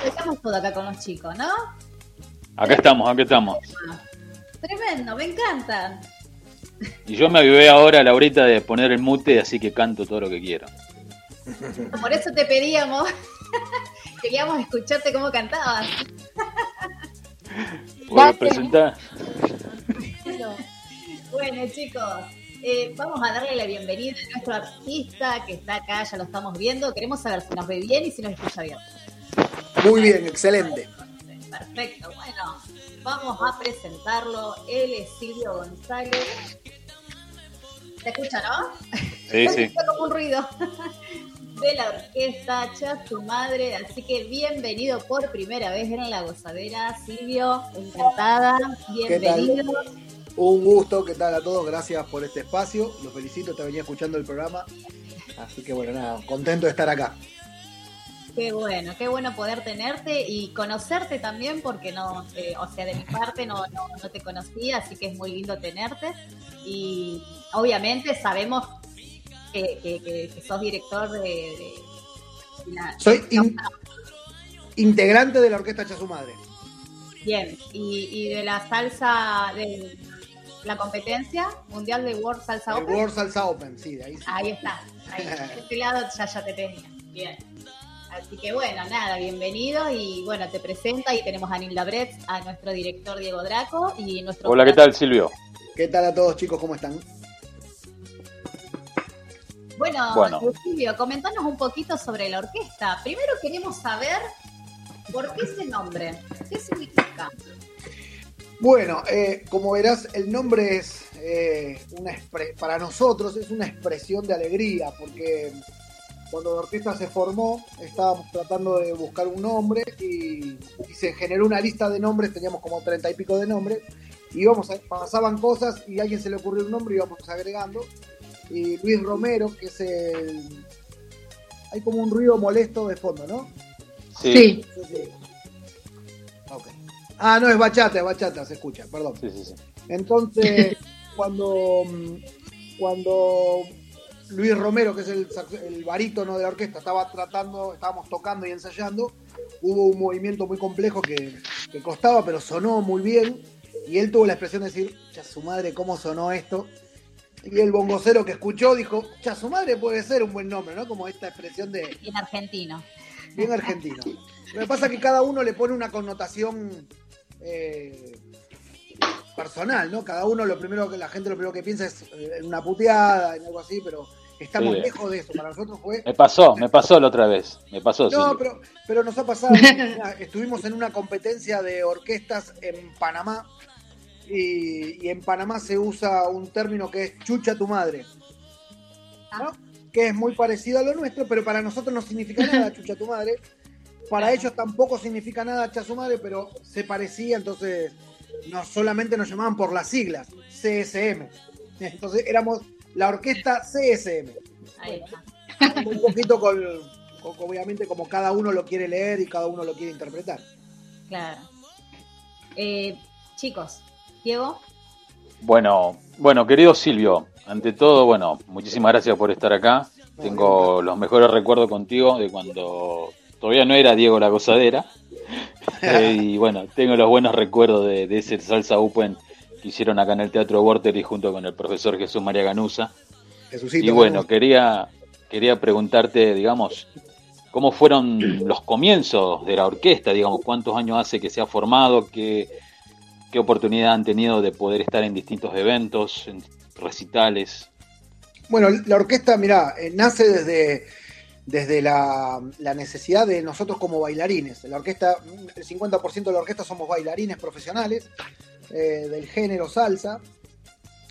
Estamos todo acá con los chicos, ¿no? Acá estamos, acá estamos. Tremendo, me encantan. Y yo me avivé ahora, Laurita, de poner el mute, así que canto todo lo que quiero. Por eso te pedíamos, queríamos escucharte cómo cantabas. ¿Puedo presentar? Bueno, chicos, eh, vamos a darle la bienvenida a nuestro artista que está acá, ya lo estamos viendo. Queremos saber si nos ve bien y si nos escucha bien. Muy bien, excelente. Perfecto, bueno, vamos a presentarlo. Él es Silvio González. ¿Se escucha, no? Sí, sí. Escucha como un ruido. De la orquesta Cha tu madre. Así que bienvenido por primera vez en la gozadera, Silvio. Encantada. Bienvenido. Un gusto, ¿qué tal a todos? Gracias por este espacio. Los felicito, te venía escuchando el programa. Así que bueno, nada, contento de estar acá. Qué bueno, qué bueno poder tenerte y conocerte también, porque no, eh, o sea, de mi parte no, no, no te conocía, así que es muy lindo tenerte. Y obviamente sabemos que, que- que- que sos director de, de- de la- Soy in- integrante de la orquesta Cha su madre. Bien, y, y de la salsa, de la competencia mundial de World Salsa Open. World Salsa Open, sí, de ahí sí. Ahí está, ahí. De este lado ya, ya te tenía. Bien. Así que bueno, nada, bienvenido y bueno, te presenta y tenemos a Nilda Bretz, a nuestro director Diego Draco y nuestro... Hola, ¿qué tal, Silvio? ¿Qué tal a todos chicos? ¿Cómo están? Bueno, Bueno. Silvio, comentanos un poquito sobre la orquesta. Primero queremos saber por qué ese nombre, qué significa. Bueno, eh, como verás, el nombre es eh, una para nosotros es una expresión de alegría, porque cuando la orquesta se formó, estábamos tratando de buscar un nombre y, y se generó una lista de nombres, teníamos como treinta y pico de nombres, y íbamos a- pasaban cosas y a alguien se le ocurrió un nombre y íbamos agregando. Y Luis Romero, que es el. Hay como un ruido molesto de fondo, ¿no? Sí. Sí. Ah, no, es bachata, es bachata, se escucha, perdón. Sí, sí, sí. Entonces, cuando, mm, cuando Luis Romero, que es el, el barítono de la orquesta, estaba tratando, estábamos tocando y ensayando, hubo un movimiento muy complejo que, que costaba, pero sonó muy bien. Y él tuvo la expresión de decir, ya su madre, ¿cómo sonó esto? Y el bongocero que escuchó dijo, ya su madre puede ser un buen nombre, ¿no? Como esta expresión de En argentino. bien argentino. Lo que pasa es que cada uno le pone una connotación eh, personal, ¿no? Cada uno lo primero que la gente lo primero que piensa es eh, en una puteada, en algo así, pero estamos Sí. lejos de eso. Para nosotros fue. Me pasó, me pasó la otra vez. Me pasó, No, Silvio. pero, pero nos ha pasado. Mira, Estuvimos en una competencia de orquestas en Panamá y, y en Panamá se usa un término que es chucha tu madre, ¿no? que es muy parecido a lo nuestro, pero para nosotros no significa nada chucha tu madre. Para ellos tampoco significa nada cha su madre, pero se parecía, entonces no solamente nos llamaban por las siglas, CSM. Entonces éramos la orquesta CSM Ahí está. un poquito con, con- obviamente como cada uno lo quiere leer y cada uno lo quiere interpretar. Claro. Eh, chicos, Diego, Bueno, bueno, querido Silvio, ante todo, bueno, muchísimas gracias por estar acá. Tengo los mejores recuerdos contigo de cuando todavía no era Diego la gozadera. Eh, y bueno, tengo los buenos recuerdos de, de ese salsa open que hicieron acá en el Teatro Vorterix junto con el profesor Jesús María Ganusa. Jesucito, Y bueno, ¿no? quería, quería preguntarte, digamos, ¿cómo fueron los comienzos de la orquesta? Digamos, ¿cuántos años hace que se ha formado? ¿Qué, qué oportunidad han tenido de poder estar en distintos eventos, en recitales? Bueno, la orquesta, mira, nace desde, desde la, la necesidad de nosotros como bailarines. La orquesta, el 50% de la orquesta somos bailarines profesionales eh, del género salsa.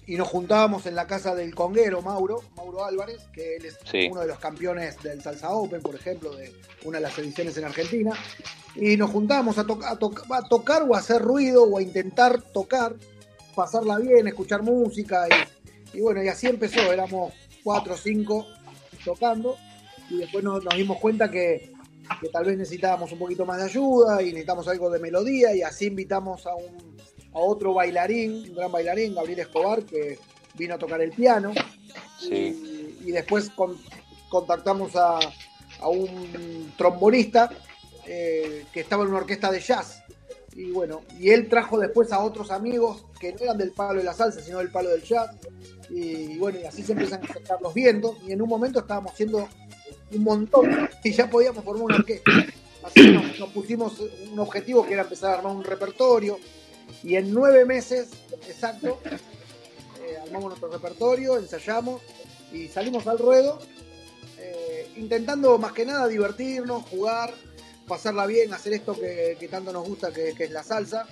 Y nos juntábamos en la casa del conguero Mauro, Mauro Álvarez, que él es Sí. uno de los campeones del Salsa Open, por ejemplo, de una de las ediciones en Argentina. Y nos juntábamos a, to- a to- a tocar o a hacer ruido o a intentar tocar, pasarla bien, escuchar música. Y, y bueno, y así empezó. Éramos cuatro o cinco tocando. Y después nos, nos dimos cuenta que, que tal vez necesitábamos un poquito más de ayuda y necesitamos algo de melodía. Y así invitamos a un a otro bailarín, un gran bailarín, Gabriel Escobar, que vino a tocar el piano. Sí. Y, y después con- contactamos a, a un trombonista eh, que estaba en una orquesta de jazz. Y bueno, y él trajo después a otros amigos que no eran del palo de la salsa, sino del palo del jazz. Y, bueno, y así se empiezan a acercar los vientos. Y en un momento estábamos haciendo un montón y ya podíamos formar una orquesta. Así nos, nos pusimos un objetivo que era empezar a armar un repertorio. Y en nueve meses, exacto, eh, armamos nuestro repertorio, ensayamos y salimos al ruedo, eh, intentando más que nada divertirnos, jugar, pasarla bien, hacer esto que, tanto nos gusta, que, que es la salsa,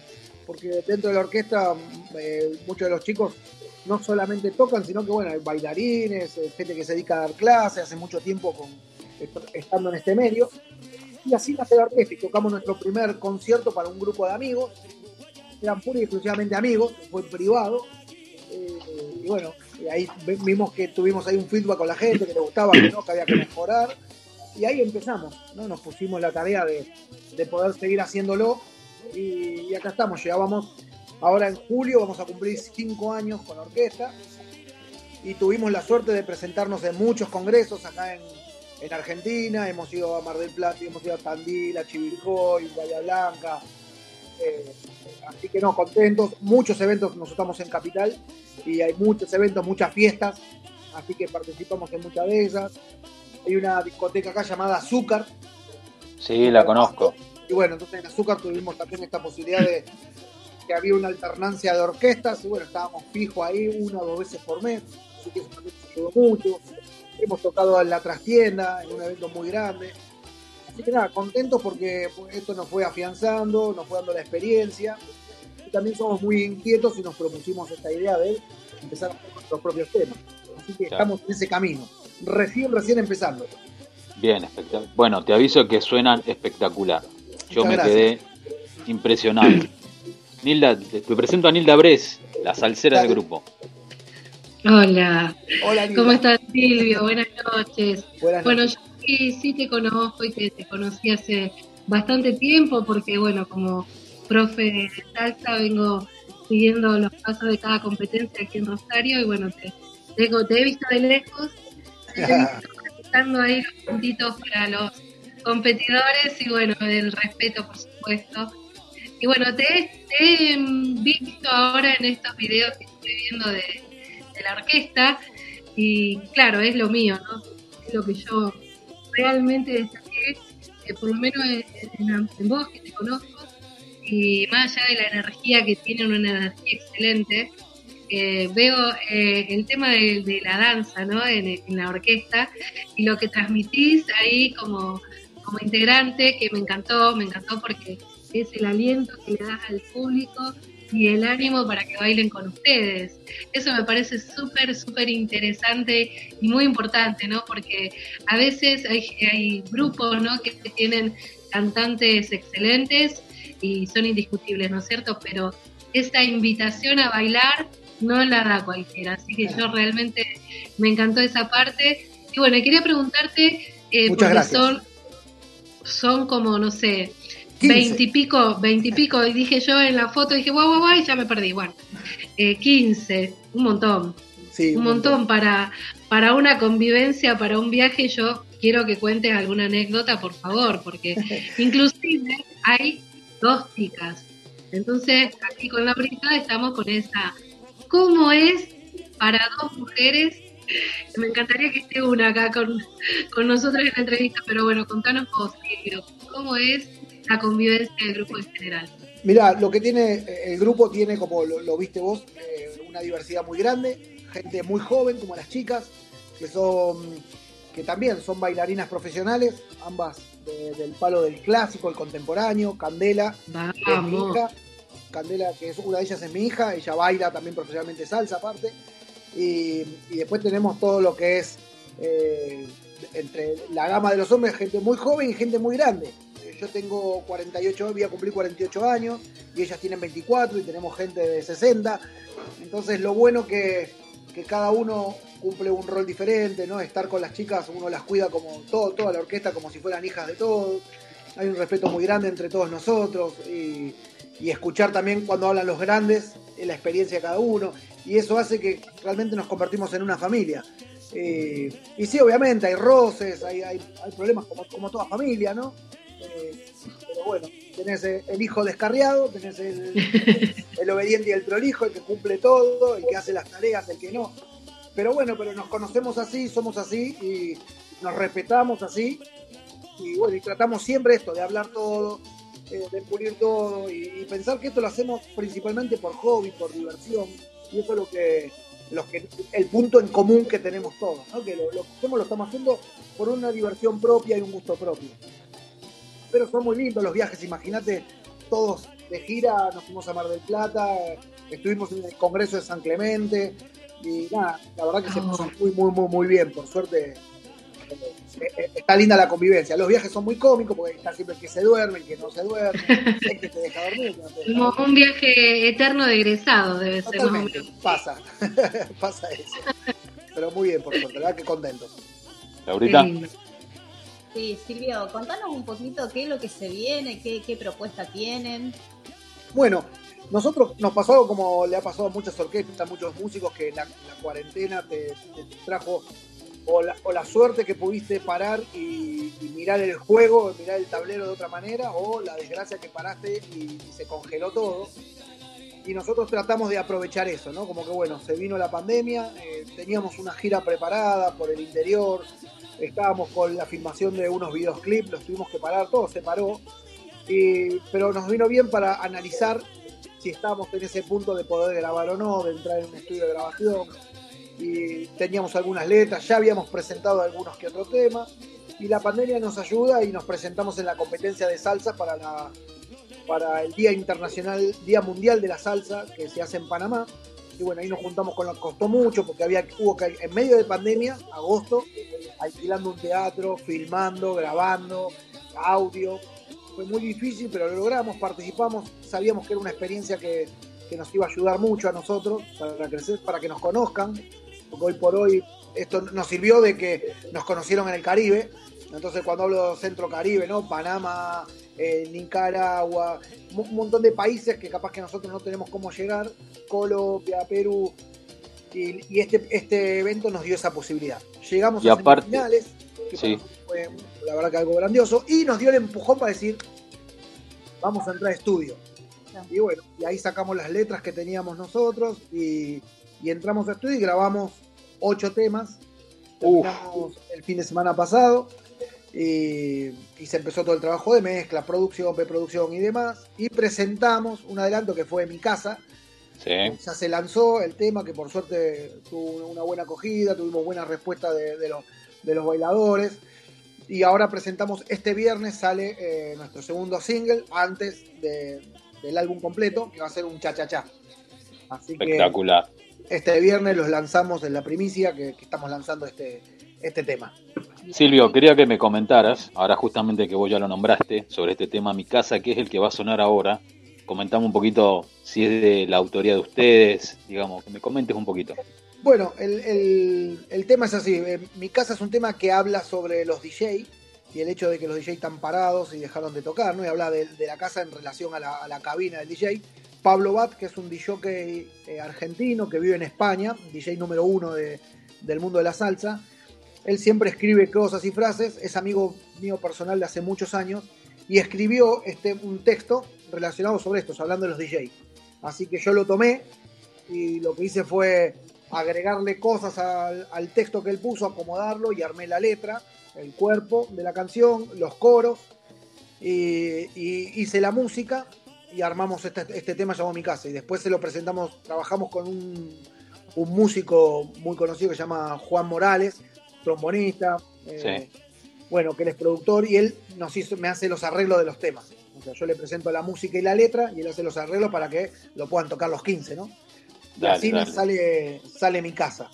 porque dentro de la orquesta eh, muchos de los chicos no solamente tocan, sino que bueno, hay bailarines, eh, gente que se dedica a dar clases, hace mucho tiempo con, est- estando en este medio. Y así nace la y tocamos nuestro primer concierto para un grupo de amigos, eran pura y exclusivamente amigos, fue privado. Eh, y bueno, ahí vimos que tuvimos ahí un feedback con la gente, que le gustaba, que no, que había que mejorar. Y ahí empezamos, ¿no? Nos pusimos la tarea de, de poder seguir haciéndolo. Y, y acá estamos, llegábamos ahora en julio, vamos a cumplir cinco años con la orquesta. Y tuvimos la suerte de presentarnos en muchos congresos acá en, en Argentina. Hemos ido a Mar del Plata, hemos ido a Tandil, a Chivilcoy, Bahía Blanca. Eh, así que no, contentos. Muchos eventos, nosotros estamos en Capital y hay muchos eventos, muchas fiestas. Así que participamos en muchas de ellas. Hay una discoteca acá llamada Azúcar. Sí, la conozco. Y bueno, entonces en Azúcar tuvimos también esta posibilidad de que había una alternancia de orquestas. Y bueno, estábamos fijos ahí una o dos veces por mes. Así que eso también nos ayudó mucho. Hemos tocado en la trastienda, en un evento muy grande. Así que nada, contentos porque esto nos fue afianzando, nos fue dando la experiencia. Y también somos muy inquietos y nos propusimos esta idea de empezar a hacer nuestros propios temas. Así que Claro. estamos en ese camino. Recién, recién empezando. Bien, espectacular. Bueno, te aviso que suenan espectacular. Yo Muchas me gracias. quedé impresionado. Nilda, te, presento a Nilda Bres, la salsera del grupo. Hola. Hola, ¿Cómo estás, Silvio? Buenas noches. Buenas bueno, yo sí, sí te conozco y te, te conocí hace bastante tiempo porque, bueno, como profe de salsa vengo siguiendo los pasos de cada competencia aquí en Rosario y, bueno, te, te, te he visto de lejos, te he visto presentando ahí los puntitos para los competidores y, bueno, el respeto, por supuesto. Y bueno, te, he- visto ahora en estos videos que estoy viendo de, la orquesta y claro, es lo mío, ¿no? Es lo que yo realmente destaqué, eh, por lo menos en, vos que te conozco, y más allá de la energía que tiene, una energía excelente, eh, veo eh, el tema de, de la danza, ¿no? En, en la orquesta y lo que transmitís ahí como, como integrante, que me encantó, me encantó porque es el aliento que le das al público y el ánimo para que bailen con ustedes. Eso me parece súper, súper interesante y muy importante, ¿no? Porque a veces hay, hay grupos, ¿no? Que tienen cantantes excelentes y son indiscutibles, ¿no es cierto? Pero esa invitación a bailar no la da cualquiera. Así que yo realmente me encantó esa parte. Y bueno, quería preguntarte, eh, porque gracias. son, son como, no sé, 15. Veintipico, veintipico, y dije yo en la foto, dije, guau, guau, guau, y ya me perdí. Bueno, eh, 15, un montón. Sí, un montón para, para una convivencia, para un viaje. Yo quiero que cuentes alguna anécdota, por favor, porque inclusive hay dos chicas. Entonces, aquí con la brigada estamos con esa. ¿Cómo es para dos mujeres? Me encantaría que esté una acá con, con nosotros en la entrevista, pero bueno, contanos vos, Silvio, ¿cómo es la convivencia del grupo en general? Mira, lo que tiene eh, el grupo tiene, como lo, lo viste vos, eh, una diversidad muy grande, gente muy joven, como las chicas, que son que también son bailarinas profesionales, ambas de- del palo del clásico, el contemporáneo, Candela, que es mi hija, Candela, que es una de ellas es mi hija, ella baila también profesionalmente salsa aparte, y, y después tenemos todo lo que es eh, entre la gama de los hombres, gente muy joven y gente muy grande. Yo tengo 48, voy a cumplir 48 años y ellas tienen 24 y tenemos gente de 60. Entonces lo bueno que, que cada uno cumple un rol diferente, ¿no? Estar con las chicas, uno las cuida como todo, toda la orquesta como si fueran hijas de todos. Hay un respeto muy grande entre todos nosotros y, y escuchar también cuando hablan los grandes la experiencia de cada uno. Y eso hace que realmente nos convertimos en una familia. Eh, y sí, obviamente hay roces, hay, hay, hay problemas como, como toda familia, ¿no? Eh, pero bueno, tenés eh, el hijo descarriado, tenés el, el obediente y el prolijo, el que cumple todo, el que hace las tareas, el que no. Pero bueno, pero nos conocemos así, somos así y nos respetamos así. Y bueno, y tratamos siempre esto, de hablar todo, eh, de pulir todo y, y pensar que esto lo hacemos principalmente por hobby, por diversión. Y eso es lo que, lo que el punto en común que tenemos todos, ¿no? que lo, lo que hacemos lo estamos haciendo por una diversión propia y un gusto propio. Pero son muy lindos los viajes, imagínate, todos de gira, nos fuimos a Mar del Plata, estuvimos en el Congreso de San Clemente, y nada, la verdad que se pasó muy, muy, muy, muy bien, por suerte. eh, eh, Está linda la convivencia. Los viajes son muy cómicos porque está siempre el que se duerme, el que no se duerme, el que te deja dormir, el que no te deja Como un viaje eterno de egresado debe ser Totalmente, pasa, pasa eso. Pero muy bien, por suerte, la verdad que contentos. Laurita. Sí, Silvio, contanos un poquito qué es lo que se viene, qué, qué propuesta tienen. Bueno, nosotros nos pasó algo como le ha pasado a muchas orquestas, a muchos músicos, que la, cuarentena te, trajo o la, o la suerte que pudiste parar y, mirar el juego, mirar el tablero de otra manera, o la desgracia que paraste y, y se congeló todo. Y nosotros tratamos de aprovechar eso, ¿no? Como que bueno, se vino la pandemia, eh, teníamos una gira preparada por el interior, estábamos con la filmación de unos videoclips, los tuvimos que parar, todo se paró. Pero nos vino bien para analizar si estábamos en ese punto de poder grabar o no, de entrar en un estudio de grabación. Y teníamos algunas letras, ya habíamos presentado algunos que otro tema. Y la pandemia nos ayuda y nos presentamos en la competencia de salsa para, la, para el Día Internacional, Día Mundial de la Salsa, que se hace en Panamá. Y bueno, ahí nos juntamos con que costó mucho, porque había, hubo que, en medio de pandemia, agosto, alquilando un teatro, filmando, grabando, audio. Fue muy difícil, pero lo logramos, participamos, sabíamos que era una experiencia que, que nos iba a ayudar mucho a nosotros para crecer, para que nos conozcan, porque hoy por hoy esto nos sirvió de que nos conocieron en el Caribe. Entonces cuando hablo Centro Caribe, ¿no? Panamá, eh, Nicaragua, un montón de países que capaz que nosotros no tenemos cómo llegar, Colombia, Perú, y, y este, este evento nos dio esa posibilidad. Llegamos Y a aparte- semifinales, que Sí. fue la verdad que algo grandioso, y nos dio el empujón para decir, vamos a entrar a estudio. Y bueno, y ahí sacamos las letras que teníamos nosotros y, y entramos a estudio y grabamos ocho temas. Terminamos el fin de semana pasado y, y se empezó todo el trabajo de mezcla, producción, preproducción y demás. Y presentamos un adelanto que fue Mi Casa, Sí. ya se lanzó el tema que por suerte tuvo una buena acogida, tuvimos buena respuesta de, de los, de los bailadores. Y ahora presentamos, este viernes sale eh, nuestro segundo single antes de- del álbum completo, que va a ser un cha-cha-cha. Así que Espectacular. este viernes los lanzamos en la primicia que, que estamos lanzando este, este tema. Silvio, quería que me comentaras, ahora justamente que vos ya lo nombraste, sobre este tema Mi Casa, que es el que va a sonar ahora. Comentame un poquito si es de la autoría de ustedes, digamos, que me comentes un poquito. Bueno, el, el- tema es así. eh, Mi casa es un tema que habla sobre los DJ y el hecho de que los DJ están parados y dejaron de tocar, ¿no? Y habla de, la casa en relación a la, a la cabina del DJ. Pablo Bat, que es un DJ eh, argentino que vive en España, DJ número uno de- del mundo de la salsa. Él siempre escribe cosas y frases, es amigo mío personal de hace muchos años y escribió este, un texto relacionado sobre esto, hablando de los DJ. Así que yo lo tomé y lo que hice fue agregarle cosas al, texto que él puso, acomodarlo y armé la letra, el cuerpo de la canción, los coros, y, y hice la música y armamos este, este tema llamado Mi Casa. Y después se lo presentamos, trabajamos con un, un músico muy conocido que se llama Juan Morales, trombonista, eh, bueno, que él es productor y él nos hizo, me hace los arreglos de los temas. O sea, yo le presento la música y la letra y él hace los arreglos para que lo puedan tocar los 15, ¿no? Y Dale, así me dale. sale, sale mi casa.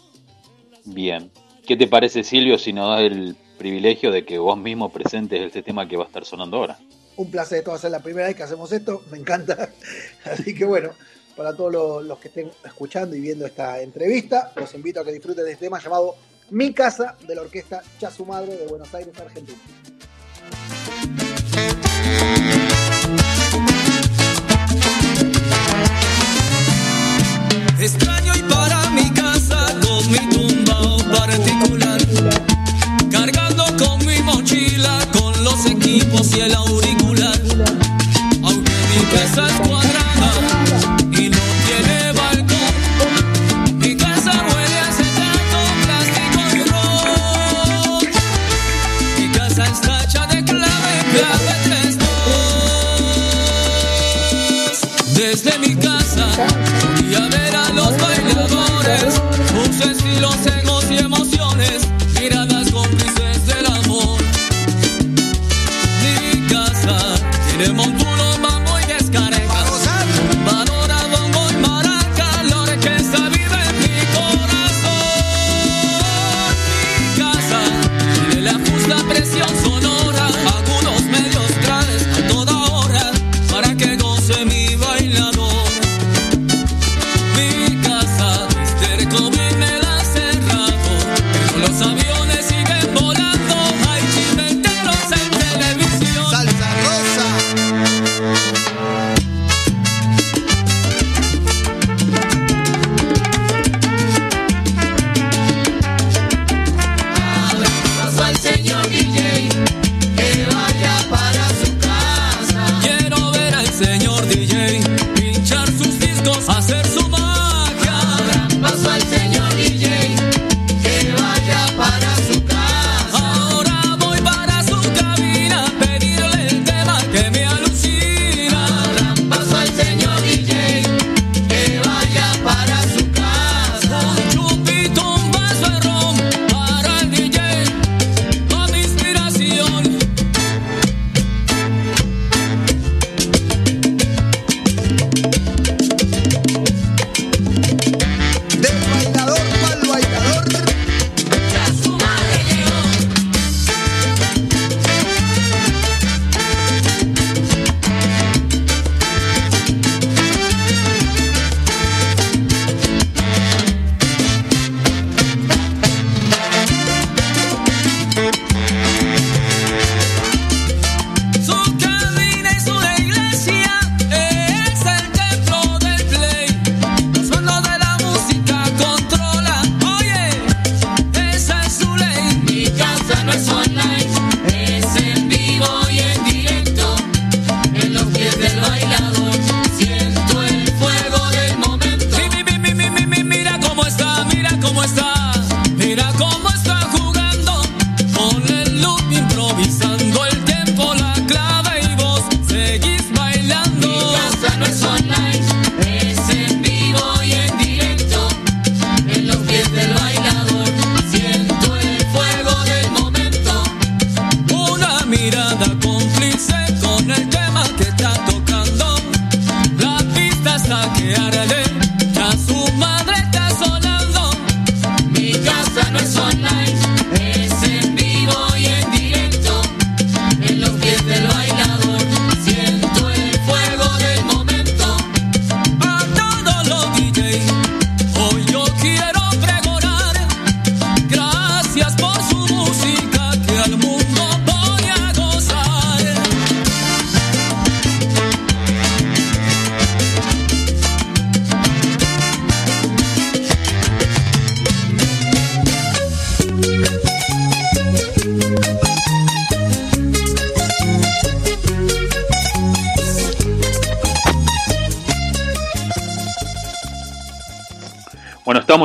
Bien. ¿Qué te parece, Silvio, si nos da el privilegio de que vos mismo presentes este tema que va a estar sonando ahora? Un placer, esto va a ser la primera vez que hacemos esto, me encanta. Así que bueno, para todos los, los que estén escuchando y viendo esta entrevista, los invito a que disfruten de este tema llamado Mi Casa de la orquesta Ya Su Madre de Buenos Aires, Argentina. Extraño y para mi casa con mi tumbao particular, cargando con mi mochila, con los equipos y el auricular.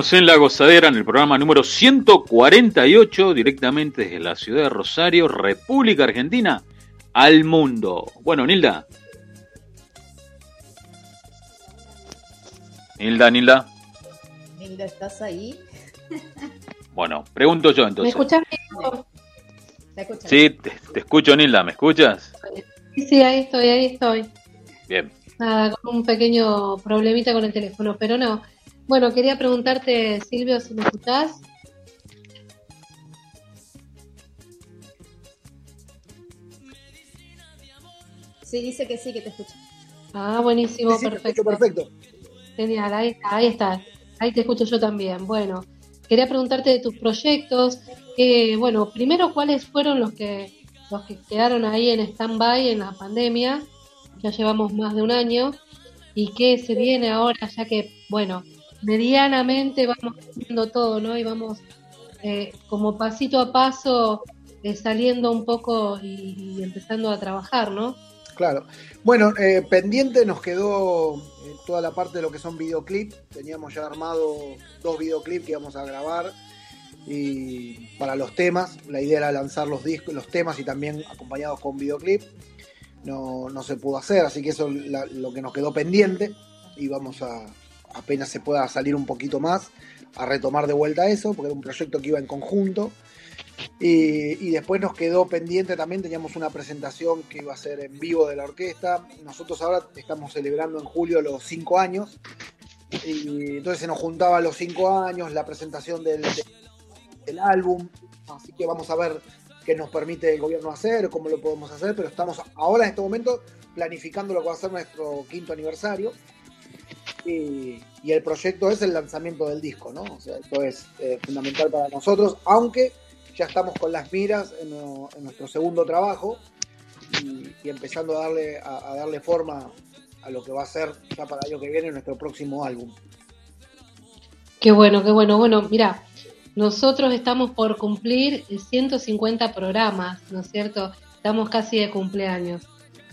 Estamos en La Gozadera, en el programa número 148, directamente desde la ciudad de Rosario, República Argentina, al mundo. Bueno, Nilda. Nilda, Nilda. Nilda, ¿estás ahí? Bueno, pregunto yo ¿Me entonces. ¿Te escuchas? Sí, te, te escucho, Nilda, ¿me escuchas? Sí, ahí estoy, ahí estoy. Bien. Nada, con un pequeño problemita con el teléfono, pero no. Bueno, quería preguntarte, Silvio, si me escuchás. Sí, dice que sí, que te escucha. Ah, buenísimo, Sí, perfecto. escucho perfecto. Genial, ahí está, ahí está. Ahí te escucho yo también. Bueno, quería preguntarte de tus proyectos. Que, bueno, primero, ¿cuáles fueron los que los que quedaron ahí en stand-by en la pandemia? Ya llevamos más de un año. ¿Y qué se viene ahora? Ya que, bueno, medianamente vamos haciendo todo, ¿no? Y vamos eh, como pasito a paso eh, saliendo un poco y, empezando a trabajar, ¿no? Claro. Bueno, eh, pendiente nos quedó toda la parte de lo que son videoclips. Teníamos ya armado dos videoclips que íbamos a grabar y para los temas. La idea era lanzar los discos, los temas y también acompañados con videoclip. No, no se pudo hacer, así que eso es lo que nos quedó pendiente y vamos a, apenas se pueda salir un poquito más, a retomar de vuelta eso, porque era un proyecto que iba en conjunto. Y, después nos quedó pendiente también, teníamos una presentación que iba a ser en vivo de la orquesta. Nosotros ahora estamos celebrando en julio los cinco años. Y entonces se nos juntaba los cinco años, la presentación del, de- del álbum. Así que vamos a ver qué nos permite el gobierno hacer, cómo lo podemos hacer. Pero estamos ahora en este momento planificando lo que va a ser nuestro quinto aniversario. Y, el proyecto es el lanzamiento del disco, ¿no? O sea, esto es eh, fundamental para nosotros, aunque ya estamos con las miras en, nuestro segundo trabajo y, y empezando a darle, a, a darle forma a lo que va a ser ya para el año que viene nuestro próximo álbum. Qué bueno, qué bueno. Bueno, mira, nosotros estamos por cumplir 150 programas, ¿no es cierto? Estamos casi de cumpleaños.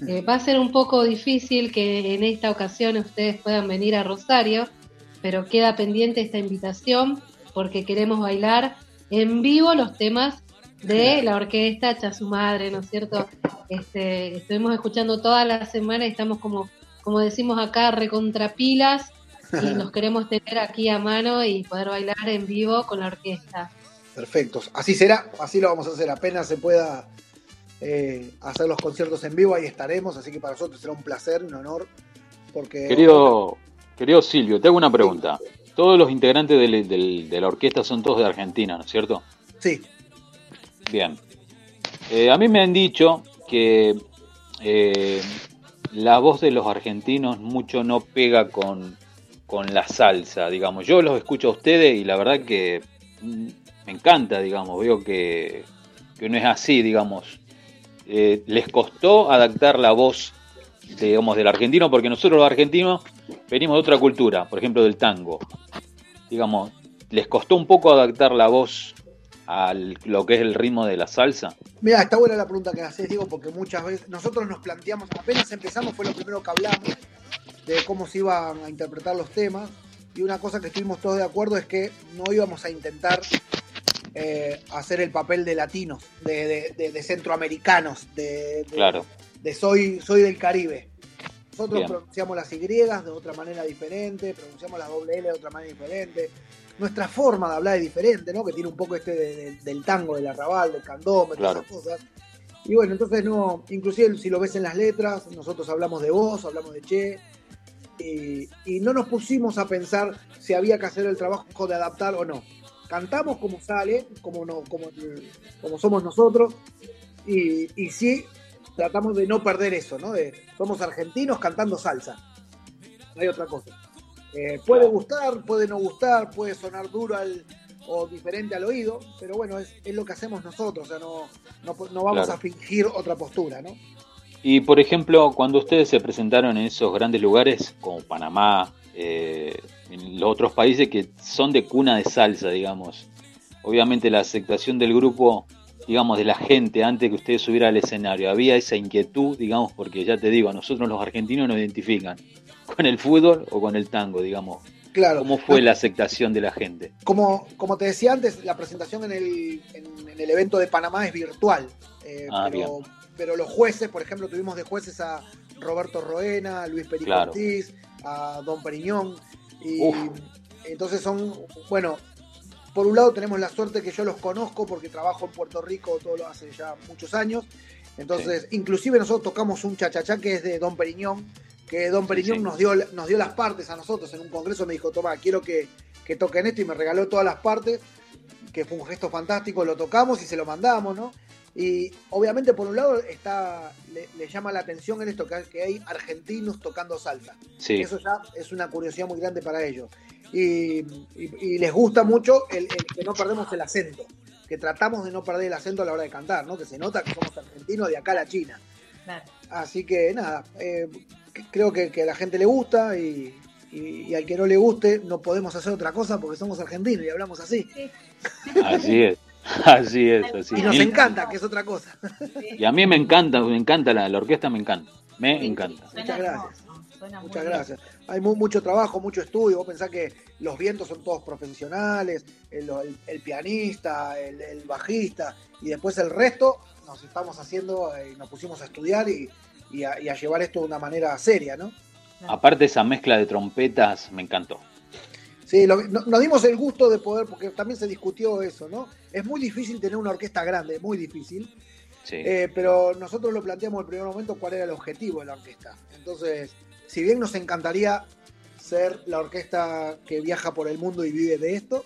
Eh, va a ser un poco difícil que en esta ocasión ustedes puedan venir a Rosario, pero queda pendiente esta invitación porque queremos bailar en vivo los temas de la orquesta Cha su madre, ¿no es cierto? Este, estuvimos escuchando toda la semana y estamos como, como decimos acá, recontrapilas y nos queremos tener aquí a mano y poder bailar en vivo con la orquesta. Perfectos. Así será, así lo vamos a hacer. Apenas se pueda eh, hacer los conciertos en vivo, ahí estaremos. Así que para nosotros será un placer, un honor. Porque Querido, querido Silvio, te hago una pregunta. Todos los integrantes del- del- de la orquesta son todos de Argentina, ¿no es cierto? Sí. Bien. Eh, a mí me han dicho que eh, la voz de los argentinos mucho no pega con, con la salsa, digamos. Yo los escucho a ustedes y la verdad que mm, me encanta, digamos. Veo que, que no es así, digamos. Eh, les costó adaptar la voz, digamos, del argentino, porque nosotros los argentinos venimos de otra cultura, por ejemplo, del tango. Digamos, les costó un poco adaptar la voz a lo que es el ritmo de la salsa? Mira, está buena la pregunta que haces, Diego, porque muchas veces nosotros nos planteamos, apenas empezamos, fue lo primero que hablamos de cómo se iban a interpretar los temas. Y una cosa que estuvimos todos de acuerdo es que no íbamos a intentar eh, hacer el papel de latinos, de, de- de- de centroamericanos, de, de- Claro. de soy, soy del Caribe. Nosotros Bien. pronunciamos las Y de otra manera diferente, pronunciamos las doble L de otra manera diferente. Nuestra forma de hablar es diferente, ¿no? Que tiene un poco este de- de- del tango, del arrabal, del candombe, Claro. esas cosas. Y bueno, entonces no, inclusive si lo ves en las letras, nosotros hablamos de vos, hablamos de che, y, y no nos pusimos a pensar si había que hacer el trabajo de adaptar o no. Cantamos como sale, como, no, como, como somos nosotros, y, y sí tratamos de no perder eso, ¿no? De, somos argentinos cantando salsa. No hay otra cosa. Eh, puede gustar, puede no gustar, puede sonar duro al- o diferente al oído, pero bueno, es, es lo que hacemos nosotros, o sea, no, no, no vamos Claro. a fingir otra postura, ¿no? Y por ejemplo, cuando ustedes se presentaron en esos grandes lugares como Panamá, eh, en los otros países que son de cuna de salsa, digamos, obviamente la aceptación del grupo, digamos, de la gente antes que ustedes subieran al escenario, había esa inquietud, digamos, porque ya te digo, a nosotros los argentinos nos identifican con el fútbol o con el tango, digamos. Claro. ¿Cómo fue la aceptación de la gente? Como, como te decía antes, la presentación en el, en, en el evento de Panamá es virtual. eh, Ah, pero, pero los jueces, por ejemplo, tuvimos de jueces a Roberto Roena, a Luis Perico Claro. Ortiz, a Don Periñón. Y Uf. entonces son, bueno, por un lado tenemos la suerte que yo los conozco porque trabajo en Puerto Rico todo lo hace ya muchos años. Entonces, inclusive nosotros tocamos un chachachá que es de Don Periñón, que Don Periñón sí. Nos, dio, nos dio las partes a nosotros en un congreso, me dijo, toma, quiero que, que toquen esto y me regaló todas las partes, que fue un gesto fantástico, lo tocamos y se lo mandamos, ¿no? Y obviamente por un lado está le, le llama la atención en esto que hay, que hay argentinos tocando salsa. Sí. Eso ya es una curiosidad muy grande para ellos. Y, y- y les gusta mucho el, el que no perdemos el acento, que tratamos de no perder el acento a la hora de cantar, ¿no? Que se nota que somos argentinos de acá a la China. Claro. Así que nada, eh, creo que, que a la gente le gusta y, y- y al que no le guste no podemos hacer otra cosa porque somos argentinos y hablamos así. Así es, así es, así Y nos Mil- encanta, que es otra cosa. Y a mí me encanta, me encanta la, la orquesta, me encanta, me encanta. Muchas gracias. Muchas gracias. Hay mu- mucho trabajo, mucho estudio. Vos pensás que los vientos son todos profesionales, el, el- el pianista, el, el bajista, y después el resto nos estamos haciendo, eh, nos pusimos a estudiar y, y a, y a llevar esto de una manera seria, ¿no? Aparte esa mezcla de trompetas, me encantó. Sí, lo- no- nos dimos el gusto de poder, porque también se discutió eso, ¿no? Es muy difícil tener una orquesta grande, muy difícil. Sí. Eh, pero nosotros lo planteamos en el primer momento cuál era el objetivo de la orquesta. Entonces, si bien nos encantaría ser la orquesta que viaja por el mundo y vive de esto,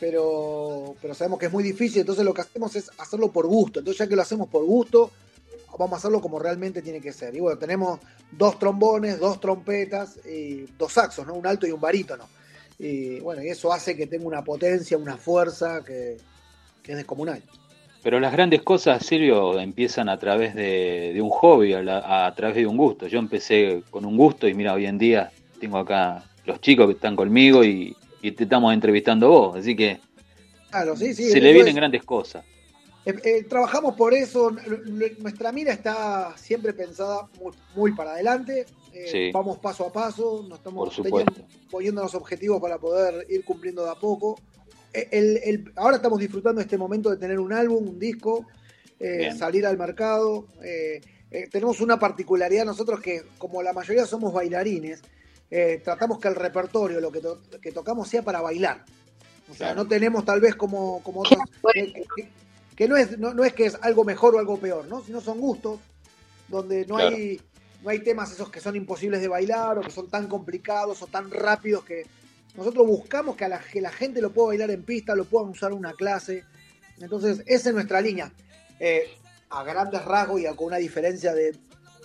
pero, pero sabemos que es muy difícil, entonces lo que hacemos es hacerlo por gusto. Entonces, ya que lo hacemos por gusto, vamos a hacerlo como realmente tiene que ser. Y bueno, tenemos dos trombones, dos trompetas y dos saxos, ¿no? Un alto y un barítono. Y bueno, y eso hace que tenga una potencia, una fuerza que, que es descomunal. Pero las grandes cosas, Silvio, empiezan a través de, de un hobby, a, la- a través de un gusto. Yo empecé con un gusto y mira, hoy en día tengo acá los chicos que están conmigo y, y te estamos entrevistando vos, así que Claro, sí, sí. se le vienen es- grandes cosas. Eh, eh, trabajamos por eso, nuestra mira está siempre pensada muy, muy para adelante, eh, Sí. vamos paso a paso, nos estamos Por supuesto. teniendo- poniéndonos objetivos para poder ir cumpliendo de a poco. Eh, el- el- ahora estamos disfrutando este momento de tener un álbum, un disco, eh, salir al mercado. eh, eh, tenemos una particularidad nosotros que como la mayoría somos bailarines, eh, tratamos que el repertorio, lo que, to- que tocamos sea para bailar. O sea, Claro. no tenemos tal vez como, como otros, que, que- que no, es, no, no es que es algo mejor o algo peor, ¿no? Sino son gustos, donde no, Claro. hay, no hay temas esos que son imposibles de bailar o que son tan complicados o tan rápidos que nosotros buscamos que, a la, que la gente lo pueda bailar en pista, lo puedan usar en una clase. Entonces, esa es nuestra línea. Eh, a grandes rasgos y a- con una diferencia de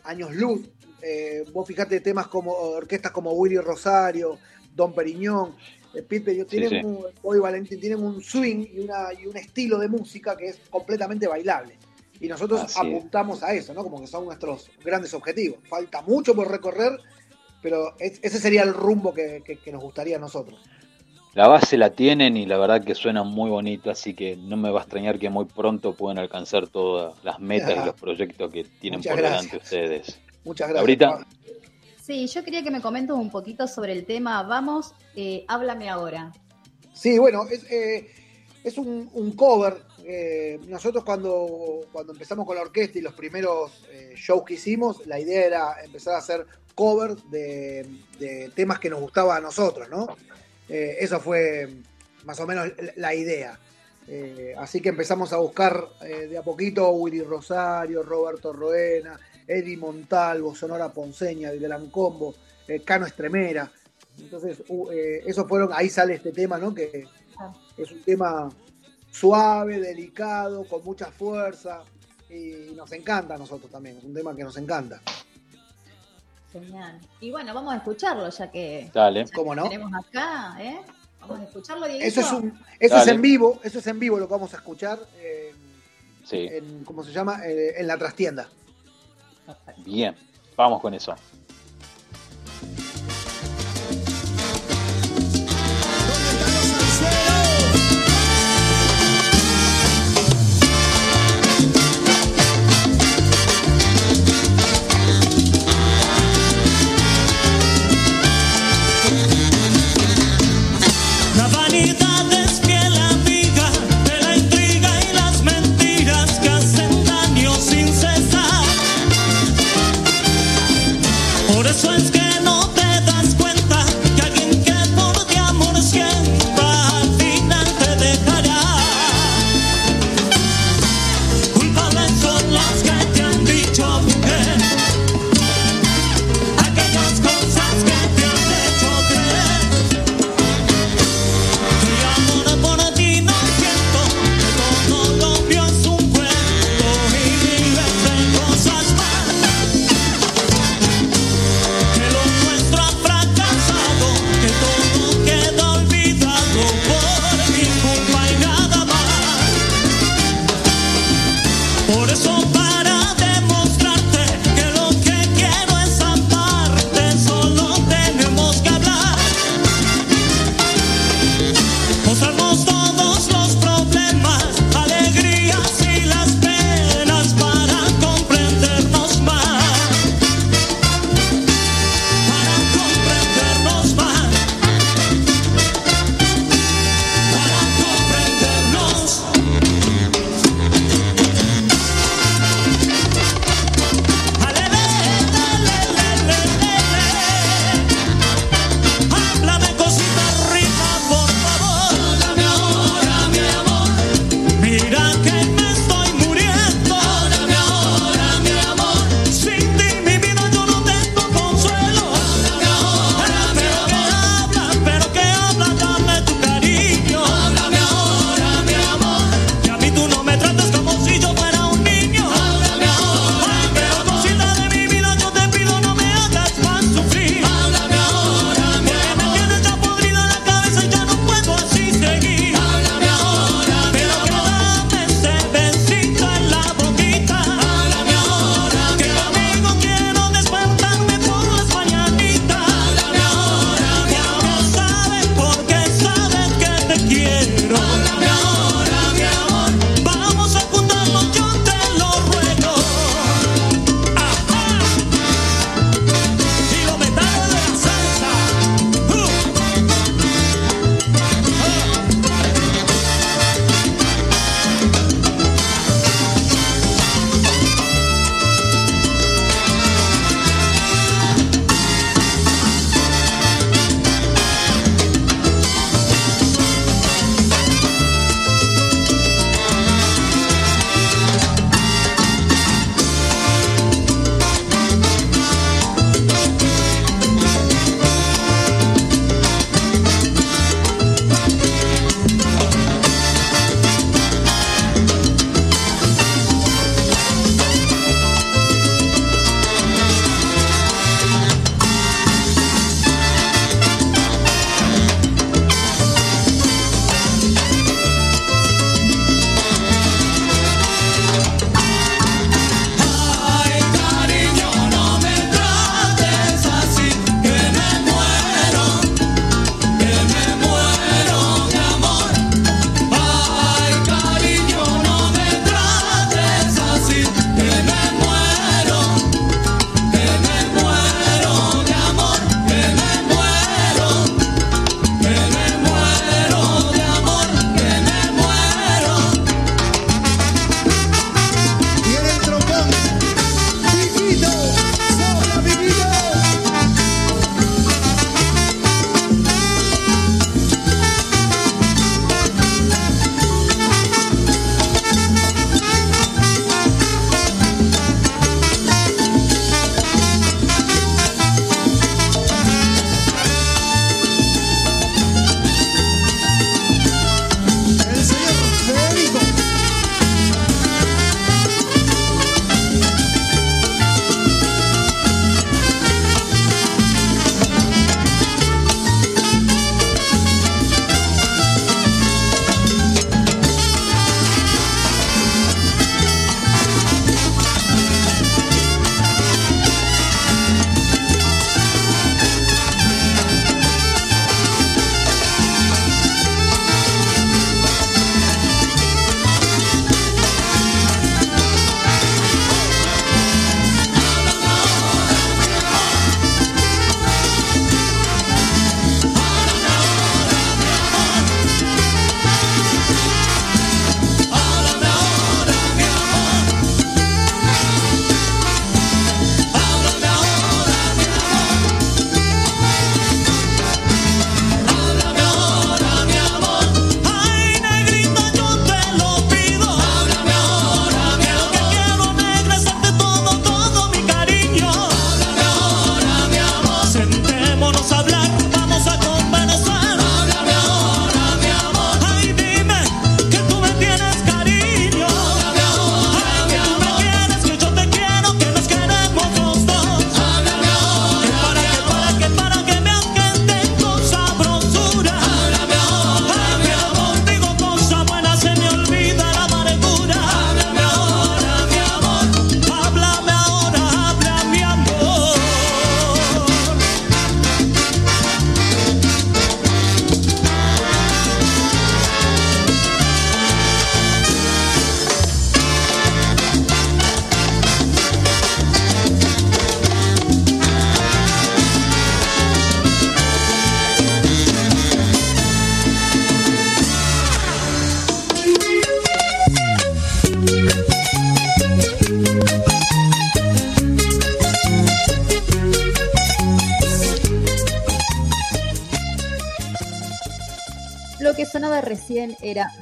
años luz. eh, vos fijate temas como orquestas como Willy Rosario, Don Periñón, eh, Pipe, yo tienen, sí. un- hoy Valentín, tienen un swing y, una, y un estilo de música que es completamente bailable. Y nosotros Así es. apuntamos a eso, ¿no? Como que son nuestros grandes objetivos. Falta mucho por recorrer, pero es- ese sería el rumbo que, que- que nos gustaría a nosotros. la base la tienen y la verdad que suena muy bonito, así que no me va a extrañar que muy pronto puedan alcanzar todas las metas y los proyectos que tienen Muchas por delante ustedes. Muchas gracias. Laurita, Sí, yo quería que me comentes un poquito sobre el tema. Vamos, eh, háblame ahora. Sí, bueno, es, eh, es un, un cover. Eh, nosotros cuando, cuando empezamos con la orquesta y los primeros eh, shows que hicimos, la idea era empezar a hacer covers de, de temas que nos gustaban a nosotros, ¿no? Eh, eso fue más o menos la idea. Eh, así que empezamos a buscar de a poquito Willy Rosario, Roberto Roena, Eddie Montalvo, Sonora Ponceña, el Gran Combo, Cano Estremera. Entonces, uh, esos fueron, ahí sale este tema, ¿no? Que es un tema suave, delicado, con mucha fuerza y nos encanta a nosotros también, es un tema que nos encanta. Genial. Y bueno, vamos a escucharlo ya que Dale. ya que ¿Cómo no? tenemos acá, ¿eh? Vamos a escucharlo, Dieguito. Eso es un, eso es en vivo, eso es en vivo lo que vamos a escuchar eh, Sí, en, ¿cómo se llama? Eh, en la trastienda. bien, vamos con eso.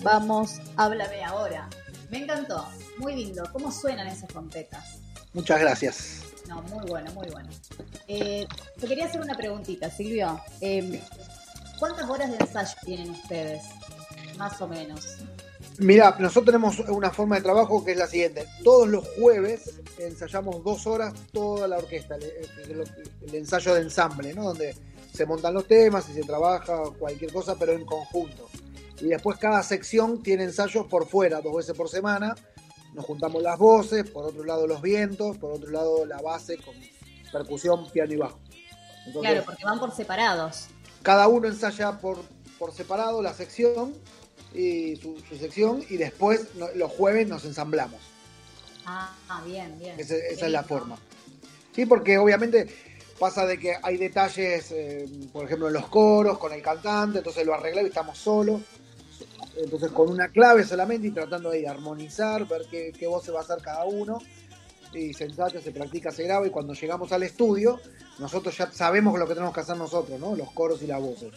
Vamos, háblame ahora. Me encantó, muy lindo. ¿Cómo suenan esas trompetas? Muchas gracias. No, muy bueno, muy bueno. Eh, te quería hacer una preguntita, Silvio. Eh, ¿Cuántas horas de ensayo tienen ustedes? Más o menos. Mira, nosotros tenemos una forma de trabajo que es la siguiente. Todos los jueves ensayamos dos horas toda la orquesta, el, el- el ensayo de ensamble, ¿no? Donde se montan los temas y se trabaja cualquier cosa, pero en conjunto. Y después cada sección tiene ensayos por fuera, dos veces por semana. Nos juntamos las voces, por otro lado los vientos, por otro lado la base con percusión, piano y bajo. Entonces, Claro, porque van por separados. cada uno ensaya por, por separado la sección y su, su sección y después no- los jueves nos ensamblamos. Ah, ah, bien, bien. Esa, esa es la forma. Sí, porque obviamente pasa de que hay detalles, eh, por ejemplo, en los coros, con el cantante, entonces lo arreglamos y estamos solos. Entonces con una clave solamente y tratando de armonizar, ver qué, qué voz se va a hacer cada uno. Y se ensaya, se practica, se graba y cuando llegamos al estudio, nosotros ya sabemos lo que tenemos que hacer nosotros, ¿no? Los coros y las voces.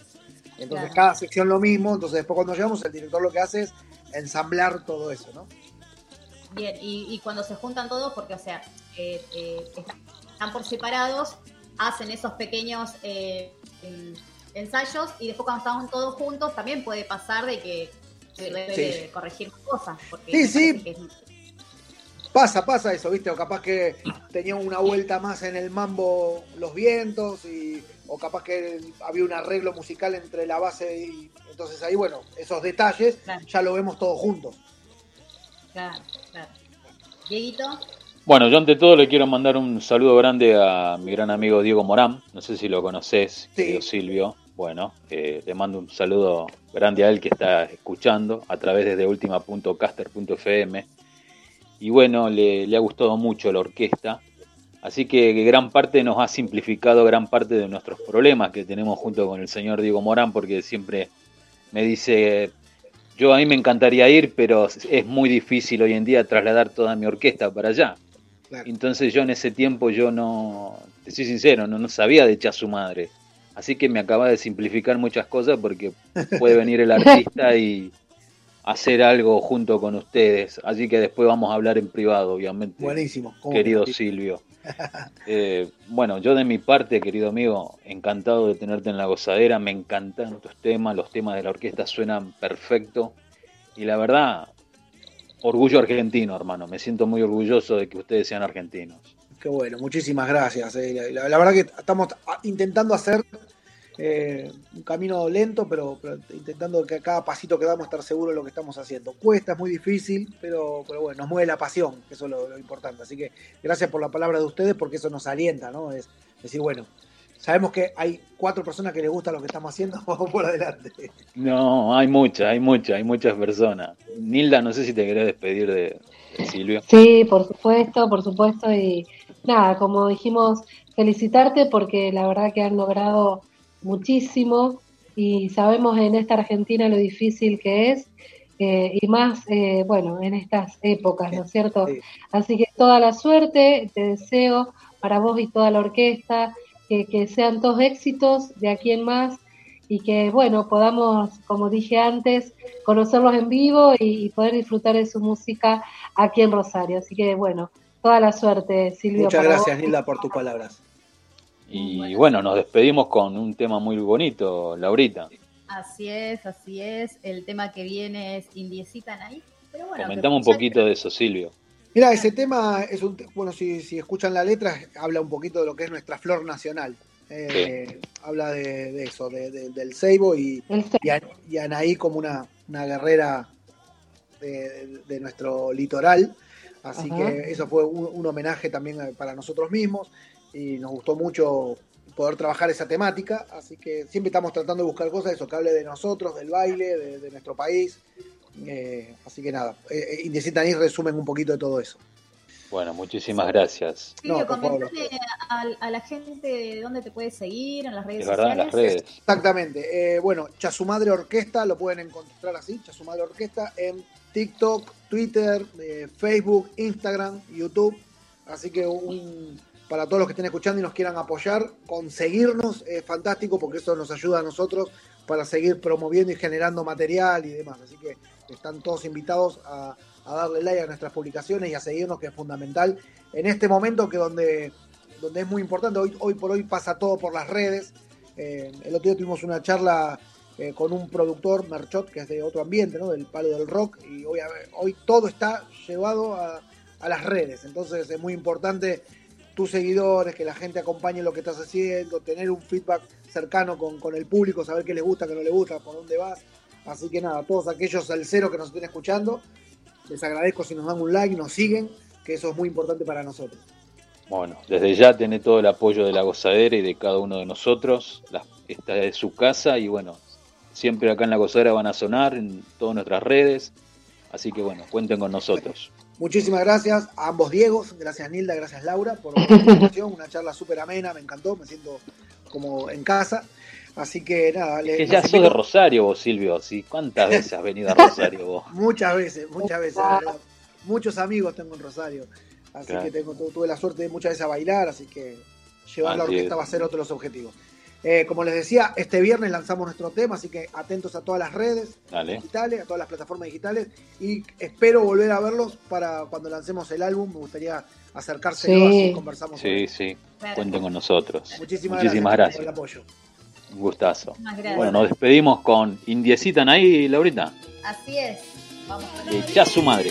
Entonces Claro. cada sección lo mismo, entonces después cuando llegamos el director lo que hace es ensamblar todo eso, ¿no? Bien, y, y cuando se juntan todos, porque, o sea, eh, eh, están por separados, hacen esos pequeños eh, ensayos y después cuando estamos todos juntos también puede pasar de que se debe Sí. de corregir cosas. Porque Sí, sí. es- Pasa, pasa eso, ¿viste? O capaz que tenía una vuelta más en el mambo los vientos, y, o capaz que había un arreglo musical entre la base y. Entonces ahí, bueno, esos detalles ya lo vemos todos juntos. Claro, claro. Dieguito, Bueno, yo ante todo le quiero mandar un saludo grande a mi gran amigo Diego Morán. No sé si lo conoces, querido Silvio. Bueno, eh, le mando un saludo grande a él que está escuchando a través desde ultima.caster.fm. Y bueno, le, le ha gustado mucho la orquesta. Así que gran parte nos ha simplificado gran parte de nuestros problemas que tenemos junto con el señor Diego Morán, porque siempre me dice, yo a mí me encantaría ir, pero es muy difícil hoy en día trasladar toda mi orquesta para allá. Entonces yo en ese tiempo yo no, te soy sincero, no, no sabía de echar su madre. Así que me acaba de simplificar muchas cosas porque puede venir el artista y hacer algo junto con ustedes. Así que después vamos a hablar en privado, obviamente. Buenísimo. ¿Cómo Querido? Silvio. Eh, bueno, yo de mi parte, querido amigo, encantado de tenerte en la gozadera. Me encantan tus temas, los temas de la orquesta suenan perfecto. Y la verdad, orgullo argentino, hermano. Me siento muy orgulloso de que ustedes sean argentinos. Qué bueno, muchísimas gracias. eh. La, la verdad que estamos intentando hacer eh, un camino lento, pero, pero intentando que a cada pasito que damos estar seguros de lo que estamos haciendo. Cuesta, es muy difícil, pero, pero bueno, nos mueve la pasión, que eso es lo, lo importante. Así que gracias por la palabra de ustedes, porque eso nos alienta, ¿no? Es decir, bueno, sabemos que hay cuatro personas que les gusta lo que estamos haciendo, vamos por adelante. No, hay muchas, hay muchas, hay muchas personas. Nilda, no sé si te querés despedir de, de Silvio. Sí, por supuesto, por supuesto. Y nada, como dijimos, felicitarte porque la verdad que han logrado muchísimo y sabemos en esta Argentina lo difícil que es eh, y más, eh, bueno, en estas épocas, ¿no es cierto? Así que toda la suerte, te deseo para vos y toda la orquesta, que, que sean todos éxitos de aquí en más y que, bueno, podamos, como dije antes, conocerlos en vivo y, y poder disfrutar de su música aquí en Rosario. Así que, bueno, toda la suerte, Silvio. Muchas gracias, vos. Nilda, por tus palabras. Y bueno, nos despedimos con un tema muy bonito, Laurita. así es, así es. El tema que viene es Indiecita. Pero bueno, Comentamos un que- poquito de eso, Silvio. Mira, ese tema es un, bueno, si, si escuchan la letra, habla un poquito de lo que es nuestra flor nacional. Eh, Habla de, de eso, de- de- del ceibo y, y, a- y Anaí como una, una guerrera de, de nuestro litoral. Así Ajá. que eso fue un, un homenaje también eh, para nosotros mismos y nos gustó mucho poder trabajar esa temática. Así que siempre estamos tratando de buscar cosas, eso que hable de nosotros, del baile, de, de nuestro país. Eh, así que nada, eh, Indecita Anís resumen un poquito de todo eso. Bueno, muchísimas gracias. Silvio, No, por favor. comentale a, a la gente de dónde te puede seguir en las redes Es verdad, en las redes. Exactamente. Eh, bueno, Chasumadre Orquesta lo pueden encontrar así, Chasumadre Orquesta, en TikTok, Twitter, eh, Facebook, Instagram, YouTube. Así que un, para todos los que estén escuchando y nos quieran apoyar, conseguirnos es fantástico porque eso nos ayuda a nosotros para seguir promoviendo y generando material y demás. Así que están todos invitados a, a darle like a nuestras publicaciones y a seguirnos, que es fundamental en este momento que donde, donde es muy importante. Hoy, hoy por hoy pasa todo por las redes. Eh, el otro día tuvimos una charla eh, con un productor, Merchot, que es de otro ambiente, ¿no? del palo del rock, y hoy, hoy todo está llevado a, a las redes. Entonces es muy importante tus seguidores, que la gente acompañe lo que estás haciendo, tener un feedback cercano con, con el público, saber qué les gusta, qué no les gusta, por dónde vas. Así que nada, todos aquellos al cero que nos estén escuchando, les agradezco si nos dan un like, nos siguen, que eso es muy importante para nosotros. Bueno, desde ya tiene todo el apoyo de la gozadera y de cada uno de nosotros. La, esta es su casa y bueno, siempre acá en la gozadera van a sonar en todas nuestras redes. Así que bueno, cuenten con nosotros. Muchísimas gracias a ambos Diegos, gracias Nilda, gracias Laura por la invitación, una charla súper amena, me encantó, me siento como en casa. Así que nada, es que ya sos de Rosario vos, Silvio, ¿sí? ¿Cuántas veces has venido a Rosario vos? muchas veces, muchas veces, la verdad. Muchos amigos tengo en Rosario, así Claro. que tengo, tuve la suerte de muchas veces a bailar, así que llevar la Así orquesta es. va a ser otro de los objetivos. Eh, como les decía, este viernes lanzamos nuestro tema, así que atentos a todas las redes Dale. digitales, a todas las plataformas digitales y espero volver a verlos para cuando lancemos el álbum. Me gustaría acercárselo Sí. así conversamos. Sí, sí, cuenten con nosotros. Muchísimas, Muchísimas gracias, gracias. por el apoyo. Un gustazo. Bueno, nos despedimos con Indiecita ahí, Laurita. Así es. Vamos ya su madre.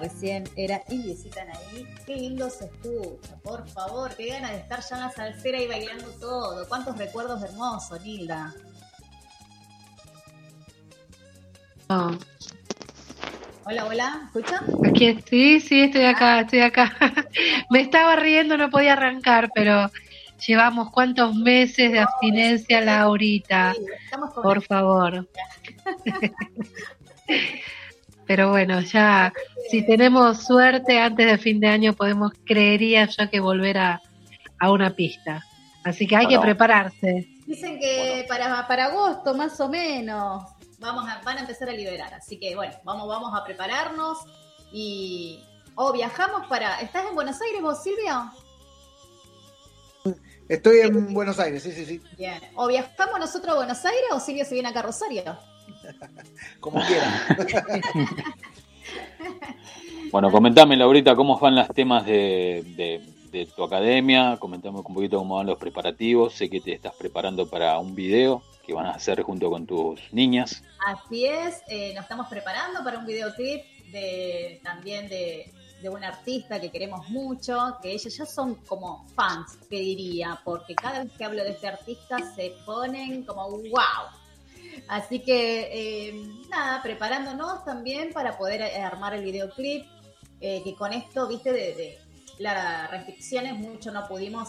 Recién era Indiecita ahí. Qué lindo se escucha, por favor. Qué ganas de estar ya en la salsera y bailando todo. Cuántos recuerdos hermosos, Nilda. No, Hola, hola, ¿escucha? aquí estoy, sí, estoy acá, estoy acá. Me estaba riendo, no podía arrancar, pero llevamos cuántos meses de abstinencia, Laurita. Estamos con Por favor. Pero bueno, ya, si tenemos suerte, antes de fin de año podemos, creería yo, que volver a, a una pista. Así que hay que prepararse. Dicen que para, para agosto, más o menos, vamos a, van a empezar a liberar. Así que bueno, vamos, vamos a prepararnos y. O viajamos para. ¿Estás en Buenos Aires vos, Silvia? Estoy en Buenos Aires, sí, sí, sí. Bien. ¿O viajamos nosotros a Buenos Aires o Silvia se viene acá a Rosario? Como quieran. Bueno, comentame, Laurita, cómo van los temas de, de- de tu academia. Comentame un poquito cómo van los preparativos. Sé que te estás preparando para un video que van a hacer junto con tus niñas. Así es, eh, nos estamos preparando para un videoclip de también de, de una artista que queremos mucho, que ellos ya son como fans, te diría, porque cada vez que hablo de este artista se ponen como wow. Así que eh, nada, preparándonos también para poder eh, armar el videoclip, eh, que con esto, viste, de, las restricciones mucho no pudimos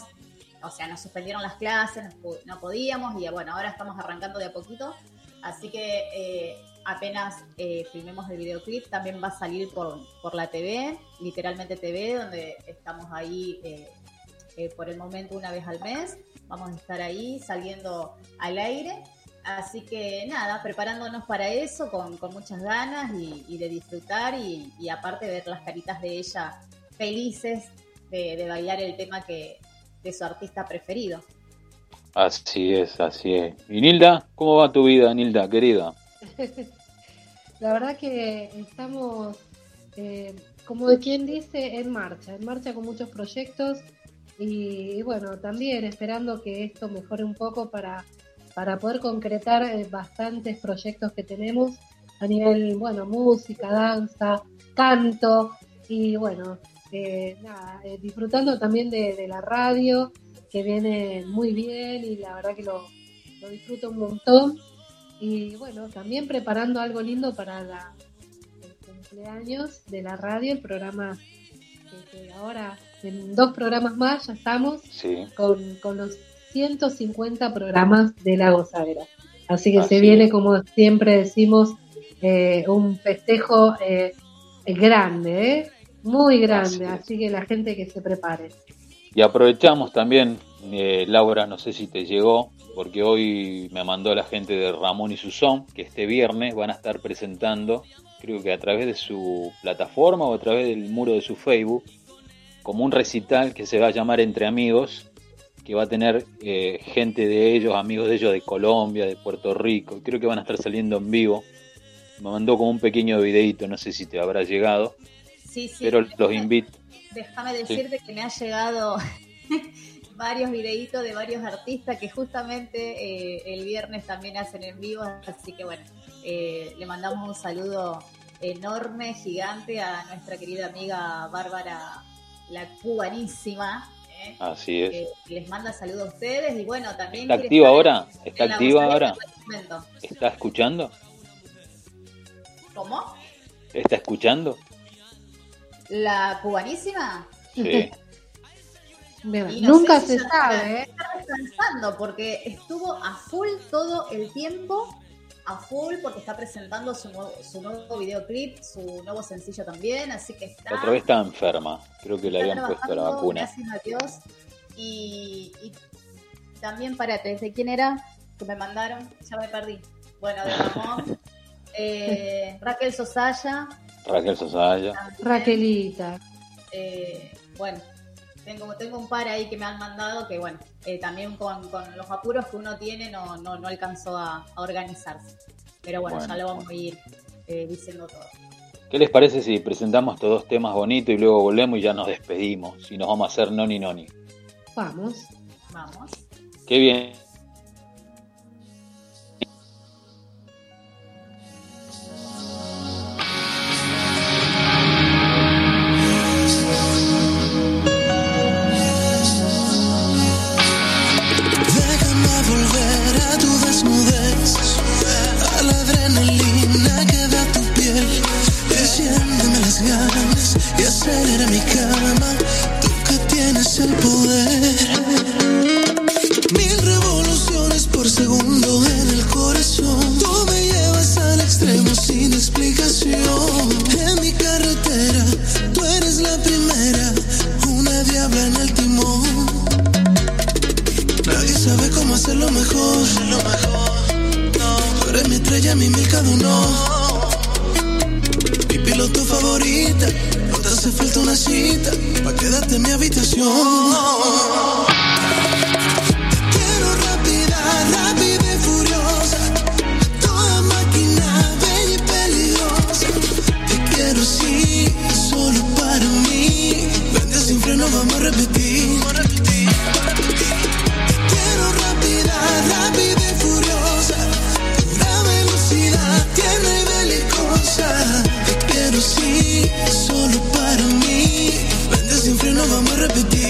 o sea, nos suspendieron las clases, no, podíamos y bueno, ahora estamos arrancando de a poquito. Así que apenas filmemos el videoclip, también va a salir por, por la TV, literalmente TV, donde estamos ahí por el momento una vez al mes. Vamos a estar ahí saliendo al aire. Así que nada, preparándonos para eso con, con muchas ganas y, y de disfrutar y, y aparte ver las caritas de ella felices de, de bailar el tema que de su artista preferido. Así es, así es. ¿Y Nilda? ¿Cómo va tu vida, Nilda, querida? La verdad que estamos, eh, como de quien dice, en marcha, en marcha con muchos proyectos y, y bueno, también esperando que esto mejore un poco para, para poder concretar eh, bastantes proyectos que tenemos a nivel, bueno, música, danza, canto y bueno, eh, nada, eh, disfrutando también de, de la radio que viene muy bien y la verdad que lo, lo disfruto un montón. Y bueno, también preparando algo lindo para la, el cumpleaños de la radio, el programa que, que ahora en dos programas más ya estamos Sí. con, con los 150 programas de La Gozadera. Así que Así se viene, es. como siempre decimos, eh, un festejo eh, grande, ¿eh? muy grande. Así que la gente que se prepare. Y aprovechamos también, eh, Laura, no sé si te llegó, porque hoy me mandó la gente de Ramón y Susón, que este viernes van a estar presentando, creo que a través de su plataforma o a través del muro de su Facebook, como un recital que se va a llamar Entre Amigos, que va a tener eh, gente de ellos, amigos de ellos de Colombia, de Puerto Rico, creo que van a estar saliendo en vivo. Me mandó como un pequeño videito, no sé si te habrá llegado, Sí, sí. pero los invito. Déjame decirte que me ha llegado varios videitos de varios artistas que justamente eh, el viernes también hacen en vivo, así que bueno, eh, le mandamos un saludo enorme, gigante a nuestra querida amiga Bárbara, la cubanísima. ¿Eh? Así es. que les manda saludos a ustedes y bueno, también... ¿Está activa ahora? ¿Está activa ahora? momento. ¿Está escuchando? ¿Cómo? ¿Está escuchando? ¿La cubanísima? Sí. Y no Nunca sé si se sabe, está- ¿eh? Está descansando porque estuvo a full todo el tiempo, a full porque está presentando su nuevo, su nuevo videoclip, su nuevo sencillo también, así que está, otra vez estaba enferma. Creo que le está habían puesto la vacuna. gracias a Dios. Y, y también, párate, ¿de quién era? Que me mandaron, ya me perdí. Bueno, de Ramón, eh, Raquel Sosaya, Raquel Sosaya. Raquelita. eh, bueno, Tengo, tengo un par ahí que me han mandado que, bueno, eh, también con, con los apuros que uno tiene no, no, no alcanzó a, a organizarse. Pero bueno, Bueno, ya lo vamos a ir eh, diciendo todo. ¿Qué les parece si presentamos estos dos temas bonitos y luego volvemos y ya nos despedimos? Y nos vamos a hacer noni noni. Vamos. Vamos. Qué bien. Acelera mi cama, tú que tienes el poder. Mil revoluciones por segundo en el corazón, tú me llevas al extremo sin explicación. En mi carretera, tú eres la primera, una diabla en el timón. Nadie sabe cómo hacerlo mejor. Lo mejor. Tú eres mi estrella, mi Milka no. Mi piloto favorita. Te hace falta una cita para quedarte en mi habitación. Quiero rápida, rápida y furiosa. Toda máquina bella y peligrosa. Te quiero así, solo para mí. Vente sin freno, vamos a repetir. Quiero rápida, rápida y furiosa. Pura velocidad, tierna y belicosa. Sí, solo para mí. Vente sin freno, vamos a repetir.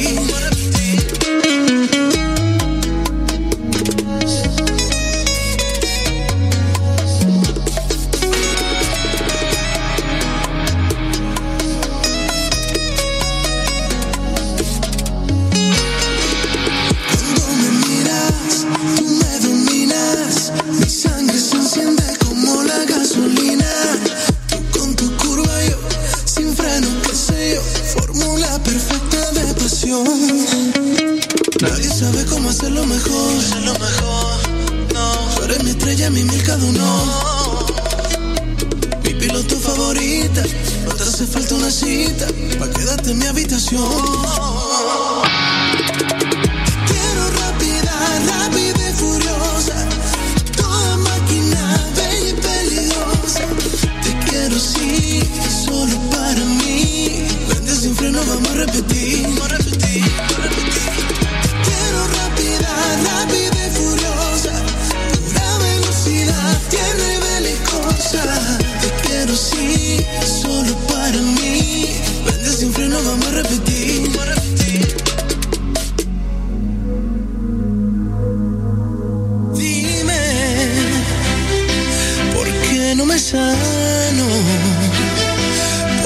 No me sano?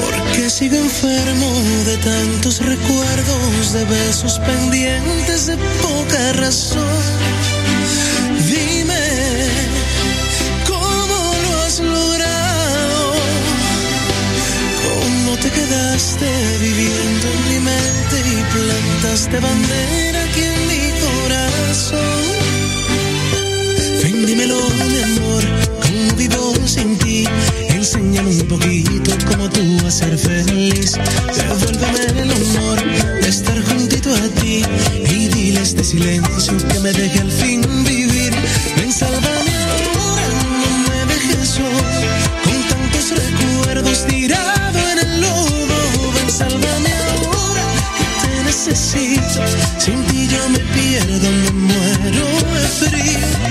¿Por qué sigo enfermo de tantos recuerdos, de besos pendientes de poca razón? Dime, ¿cómo lo has logrado? ¿Cómo te quedaste viviendo en mi mente y plantaste bandera aquí en mi corazón? un poquito cómo tú a ser feliz. Devuélveme el humor de estar juntito a ti y dile este silencio que me deje al fin vivir. Ven, sálvame ahora, no me dejes solo, con tantos recuerdos tirado en el lodo. Ven, sálvame ahora, que te necesito. Sin ti yo me pierdo, me muero de frío.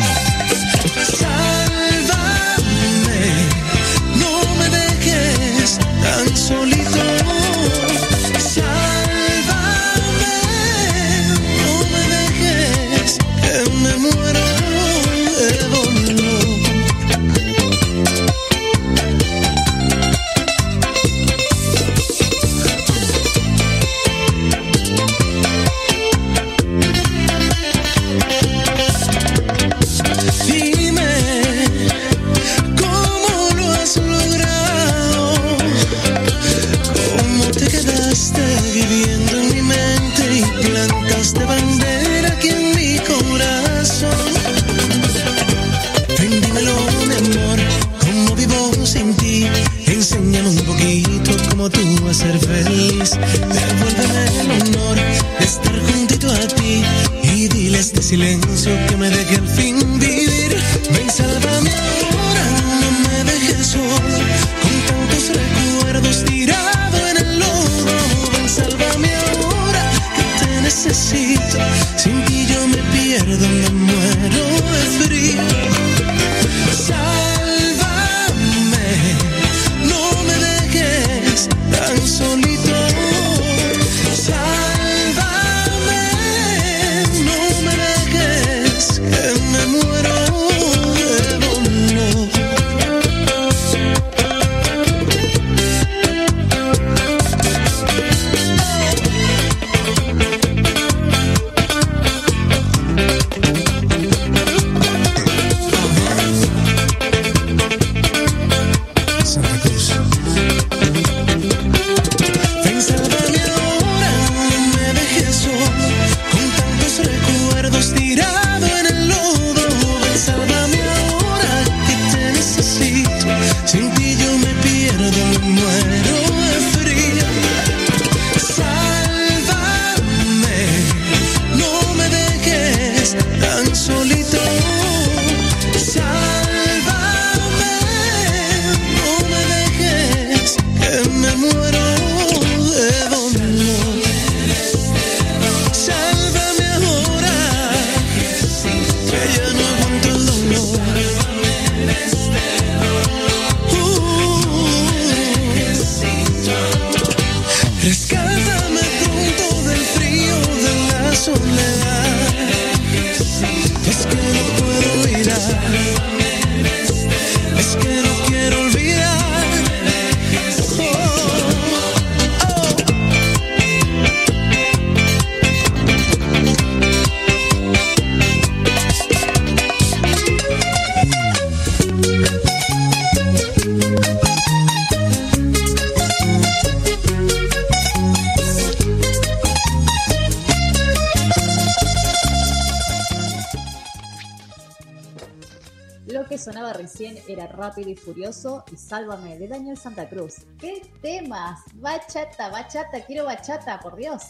Recién era Rápido y Furioso y Sálvame de Daniel Santa Cruz. ¡Qué temas! Bachata, bachata, quiero bachata, por Dios.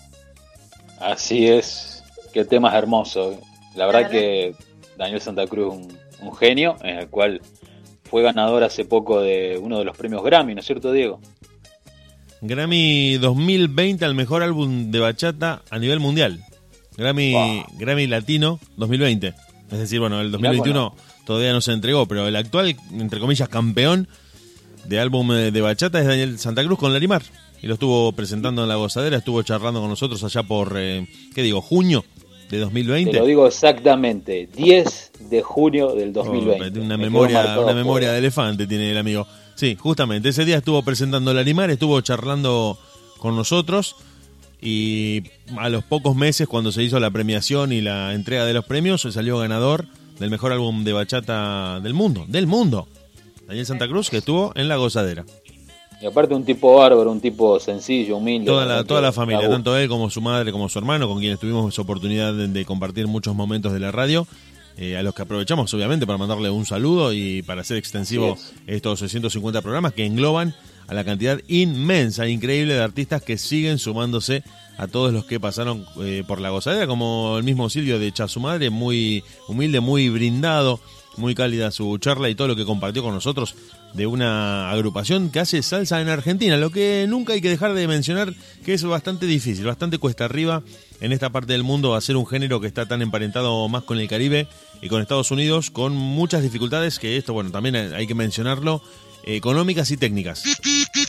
Así es, qué temas hermosos. La verdad verdad. que Daniel Santa Cruz es un, un genio, en el cual fue ganador hace poco de uno de los premios Grammy, ¿no es cierto, Diego? Grammy 2020 al mejor álbum de bachata a nivel mundial. Grammy, Grammy Latino 2020. Es decir, bueno, el 2021 todavía no se entregó, pero el actual, entre comillas, campeón de álbum de bachata es Daniel Santa Cruz con Larimar. Y lo estuvo presentando en la gozadera, estuvo charlando con nosotros allá por, eh, ¿qué digo? Junio de Te 2020. lo digo exactamente, 10 de junio del Oh, 2020. una memoria, una memoria de elefante tiene el amigo. Sí, justamente, ese día estuvo presentando Larimar, estuvo charlando con nosotros y a los pocos meses cuando se hizo la premiación y la entrega de los premios, se salió ganador del mejor álbum de bachata del mundo, del mundo. Daniel Santa Cruz, que estuvo en La Gozadera. Y aparte un tipo bárbaro, un tipo sencillo, humilde. Toda la, toda la familia, tanto él como su madre, como su hermano, con quienes tuvimos oportunidad de, de compartir muchos momentos de la radio, eh, a los que aprovechamos obviamente para mandarle un saludo y para hacer extensivo estos 650 programas que engloban a la cantidad inmensa, increíble de artistas que siguen sumándose a todos los que pasaron eh, por la gozadera, como el mismo Silvio de Echa su madre, muy humilde, muy brindado, muy cálida su charla y todo lo que compartió con nosotros de una agrupación que hace salsa en Argentina, lo que nunca hay que dejar de mencionar que es bastante difícil, bastante cuesta arriba en esta parte del mundo hacer un género que está tan emparentado más con el Caribe y con Estados Unidos, con muchas dificultades que esto, bueno, también hay que mencionarlo, económicas y técnicas.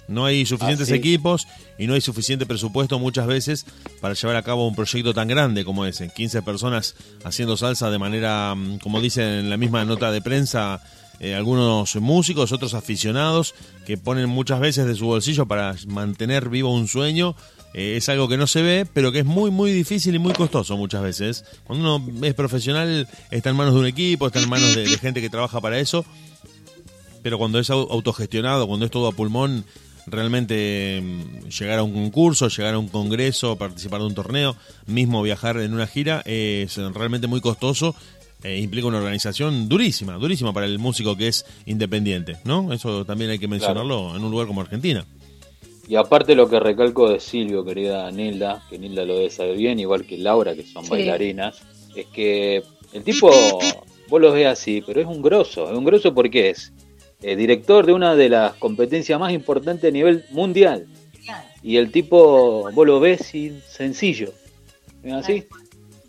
No hay suficientes equipos y no hay suficiente presupuesto muchas veces para llevar a cabo un proyecto tan grande como ese. 15 personas haciendo salsa de manera, mm, como dicen en la misma nota de prensa, eh, algunos músicos, otros aficionados que ponen muchas veces de su bolsillo para mantener vivo un sueño. Eh, es algo que no se ve, pero que es muy, muy difícil y muy costoso muchas veces. Cuando uno es profesional, está en manos de un equipo, está en manos de, de gente que trabaja para eso pero cuando es au- autogestionado, cuando es todo a pulmón, realmente mm, llegar a un concurso, llegar a un congreso, participar de un torneo, mismo viajar en una gira, eh, es realmente muy costoso. e implica una organización durísima, durísima para el músico que es independiente, ¿no? Eso también hay que mencionarlo en un lugar como Argentina. Y aparte lo que recalco de Silvio, querida Nilda, que Nilda lo debe saber bien, igual que Laura, que son Sí. bailarinas, es que el tipo, vos lo ves así, pero es un grosso, es un grosso porque es eh, director de una de las competencias más importantes a nivel mundial. Y el tipo, vos lo ves y sencillo. ¿Es así?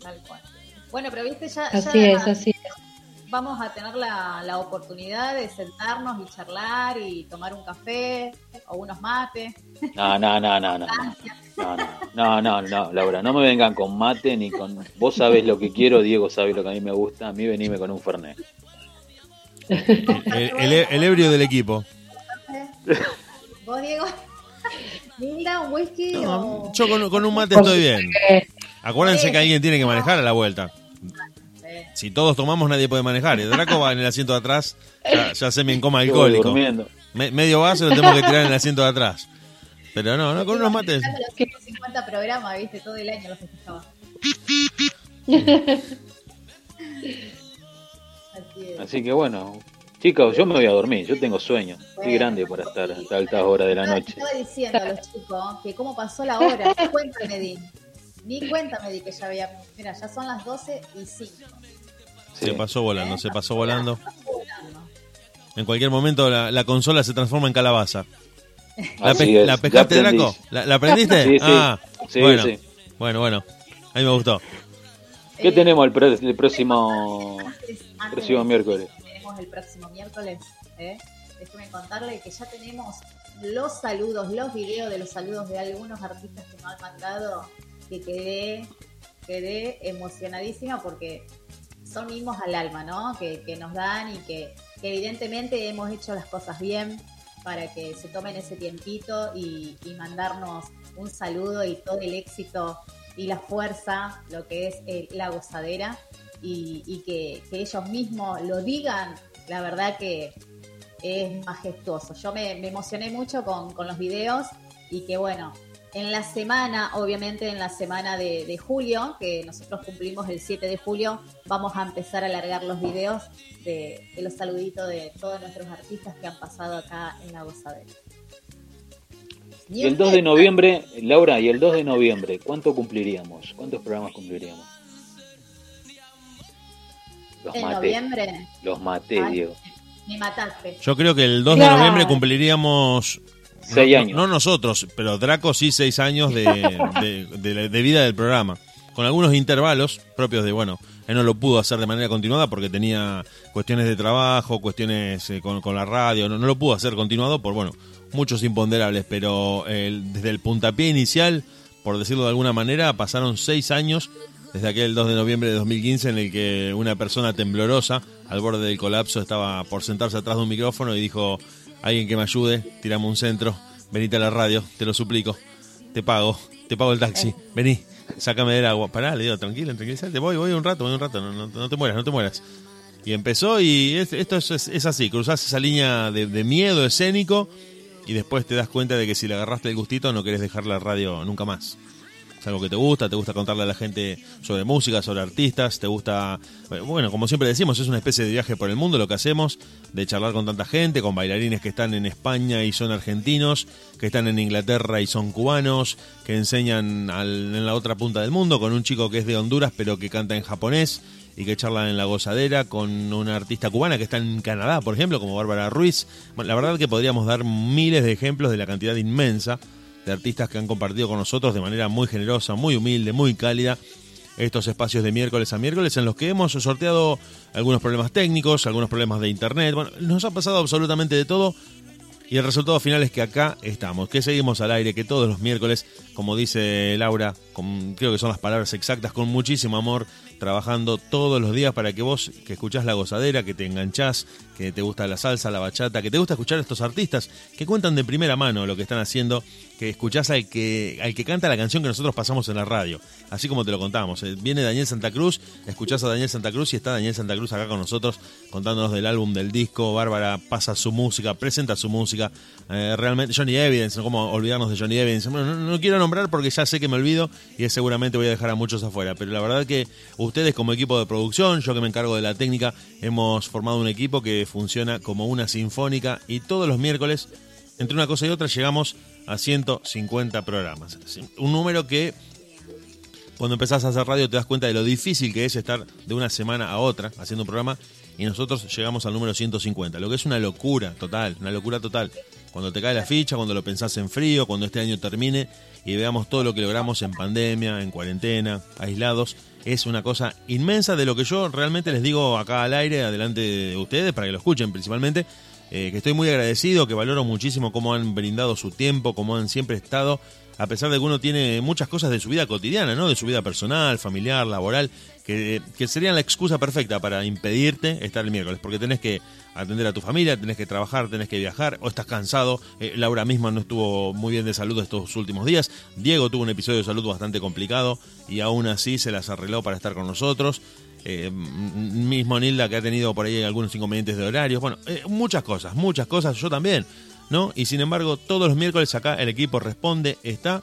Tal cual. Bueno, pero viste, ya, Así ya es, así es. vamos a tener la, la oportunidad de sentarnos y charlar y tomar un café o unos mates. No, no, no, no, no. No, no, no, no, no, Laura, no me vengan con mate ni con... Vos sabés lo que quiero, Diego sabe lo que a mí me gusta, a mí venime con un Fernet. El, el- el ebrio del equipo. ¿Vos, Diego? Linda, un whisky o... Yo con, con un mate estoy bien. Acuérdense que alguien tiene que manejar a la vuelta. Si todos tomamos, nadie puede manejar. Y Draco va en el asiento de atrás, ya, ya semi en coma alcohólico. Me- medio vaso lo tenemos que tirar en el asiento de atrás. Pero no, no, con unos mates. Los 150 programas, viste, todo el año los festejaba. Así es. Así que bueno, Chicos, yo me voy a dormir, yo tengo sueño. Estoy Bueno. grande para estar hasta altas horas de la noche. Estaba diciendo a los chicos que cómo pasó la hora. Ni cuenta me di. Ni cuenta me di que ya había. Mira, ya son las 12 y 5. Se pasó volando, se pasó volando. En cualquier momento la, la consola se transforma en calabaza. ¿La, pe- es, ¿la ya pescaste. Draco? ¿La, la aprendiste? Sí, sí. Ah, Sí, bueno, sí. bueno, bueno. A mí me gustó. ¿Qué tenemos el, pro- el próximo, próximo miércoles? Tenemos el próximo miércoles. ¿eh? Déjenme contarle que ya tenemos los saludos, los videos de los saludos de algunos artistas que nos han mandado. Que quedé, quedé emocionadísima porque son mimos al alma, ¿no? Que, que nos dan y que, que evidentemente hemos hecho las cosas bien para que se tomen ese tiempito y, y mandarnos un saludo y todo el éxito y la fuerza, lo que es eh, la gozadera y, que, ellos mismos lo digan, la verdad que es majestuoso. Yo me, emocioné mucho con, los videos y que bueno, en la semana, obviamente en la semana de, julio, que nosotros cumplimos el 7 de julio, vamos a empezar a alargar los videos de, de los saluditos de todos nuestros artistas que han pasado acá en la gozadera. Y el 2 de noviembre, Laura, y el 2 de noviembre, ¿cuánto cumpliríamos? ¿Cuántos programas cumpliríamos? Los En maté. noviembre Los maté, Ay. Diego. me mataste. Yo creo que el 2 de noviembre cumpliríamos... Seis no, años. No nosotros, pero Draco sí seis años de, de- de la- de vida del programa. Con algunos intervalos propios de, bueno, él no lo pudo hacer de manera continuada porque tenía cuestiones de trabajo, cuestiones eh, con, con la radio, no, no lo pudo hacer continuado por, bueno, muchos imponderables, pero el- desde el puntapié inicial, por decirlo de alguna manera, pasaron seis años desde aquel 2 de noviembre de 2015 en el que una persona temblorosa al borde del colapso estaba por sentarse atrás de un micrófono y dijo, alguien que me ayude, tirame un centro, venite a la radio, te lo suplico, te pago, te pago el taxi, vení, sácame del agua, pará, le digo, tranquila, tranquilízate, voy, voy un rato, voy un rato, no, no- no te mueras, no te mueras. Y empezó y es- esto es, es- es así, cruzás esa línea de, de miedo escénico y después te das cuenta de que si le agarraste el gustito no querés dejar la radio nunca más. Es algo que te gusta, te gusta contarle a la gente sobre música, sobre artistas, te gusta, bueno, como siempre decimos, es una especie de viaje por el mundo lo que hacemos, de charlar con tanta gente, con bailarines que están en España y son argentinos, que están en Inglaterra y son cubanos, que enseñan al- en la otra punta del mundo, con un chico que es de Honduras pero que canta en japonés y que charla en la gozadera con una artista cubana que está en Canadá, por ejemplo, como Bárbara Ruiz. La verdad que podríamos dar miles de ejemplos de la cantidad inmensa de artistas que han compartido con nosotros de manera muy generosa, muy humilde, muy cálida estos espacios de miércoles a miércoles en los que hemos sorteado algunos problemas técnicos, algunos problemas de internet. Bueno, nos ha pasado absolutamente de todo y el resultado final es que acá estamos, que seguimos al aire, que todos los miércoles, como dice Laura, creo que son las palabras exactas, con muchísimo amor, trabajando todos los días para que vos, que escuchás la gozadera, que te enganchás, que te gusta la salsa, la bachata, que te gusta escuchar a estos artistas, que cuentan de primera mano lo que están haciendo, que escuchás al que, al que canta la canción que nosotros pasamos en la radio, así como te lo contamos. Eh, Viene Daniel Santa Cruz, escuchás a Daniel Santa Cruz y está Daniel Santa Cruz acá con nosotros contándonos del álbum, del disco, Bárbara pasa su música, presenta su música, eh, realmente Johnny Evidence, no como olvidarnos de Johnny Evidence, no, no quiero porque ya sé que me olvido y seguramente voy a dejar a muchos afuera, pero la verdad que ustedes como equipo de producción, yo que me encargo de la técnica, hemos formado un equipo que funciona como una sinfónica y todos los miércoles, entre una cosa y otra, llegamos a 150 programas. Un número que cuando empezás a hacer radio te das cuenta de lo difícil que es estar de una semana a otra haciendo un programa y nosotros llegamos al número 150, lo que es una locura total, una locura total. Cuando te cae la ficha, cuando lo pensás en frío, cuando este año termine y veamos todo lo que logramos en pandemia, en cuarentena, aislados, es una cosa inmensa de lo que yo realmente les digo acá al aire, adelante de ustedes, para que lo escuchen principalmente, eh, que estoy muy agradecido, que valoro muchísimo cómo han brindado su tiempo, cómo han siempre estado, a pesar de que uno tiene muchas cosas de su vida cotidiana, ¿no? De su vida personal, familiar, laboral, que, serían la excusa perfecta para impedirte estar el miércoles, porque tenés que atender a tu familia, tenés que trabajar, tenés que viajar, o estás cansado. Eh, Laura misma no estuvo muy bien de salud estos últimos días. Diego tuvo un episodio de salud bastante complicado y aún así se las arregló para estar con nosotros. Eh, mismo Nilda que ha tenido por ahí algunos inconvenientes de horarios. Bueno, eh, muchas cosas, muchas cosas, yo también, ¿no? Y sin embargo, todos los miércoles acá el equipo responde, está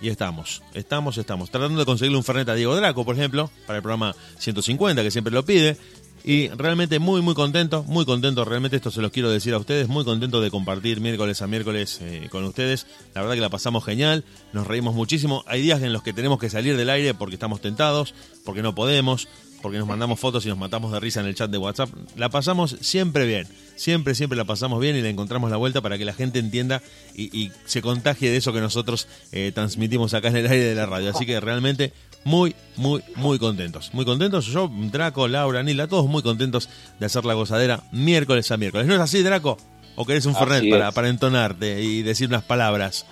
y estamos, estamos, estamos. Tratando de conseguirle un Fernet a Diego Draco, por ejemplo, para el programa 150, que siempre lo pide. Y realmente muy, muy contento, muy contento, realmente esto se los quiero decir a ustedes, muy contento de compartir miércoles a miércoles eh, con ustedes. La verdad que la pasamos genial, nos reímos muchísimo. Hay días en los que tenemos que salir del aire porque estamos tentados, porque no podemos, porque nos mandamos fotos y nos matamos de risa en el chat de WhatsApp. La pasamos siempre bien, siempre, siempre la pasamos bien y le encontramos la vuelta para que la gente entienda y, y se contagie de eso que nosotros eh, transmitimos acá en el aire de la radio. Así que realmente muy, muy, muy contentos. Muy contentos. Yo, Draco, Laura, Nila, todos muy contentos de hacer la gozadera miércoles a miércoles. ¿No es así, Draco? ¿O querés un Fernet para, para entonarte y decir unas palabras?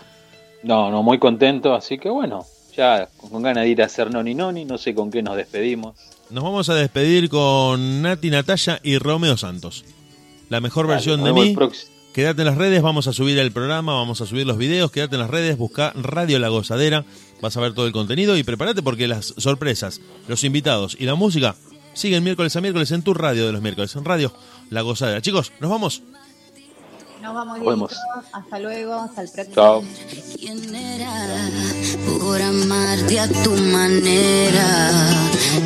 No, no, muy contento, así que bueno, ya con ganas de ir a hacer noni noni, no sé con qué nos despedimos. Nos vamos a despedir con Nati Natalia y Romeo Santos. La mejor Dale, versión de mí. Quédate en las redes, vamos a subir el programa, vamos a subir los videos, quédate en las redes, busca Radio La Gozadera, vas a ver todo el contenido y prepárate porque las sorpresas, los invitados y la música siguen miércoles a miércoles en tu radio de los miércoles, en Radio La Gozadera. Chicos, nos vamos. Nos vamos. Hasta luego, hasta el próximo. Chao por amarte a tu manera.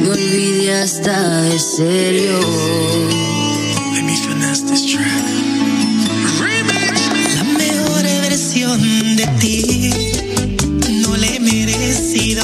Me olvidé hasta de serio. Let me finesse this track. La mejor versión de ti no le he merecido.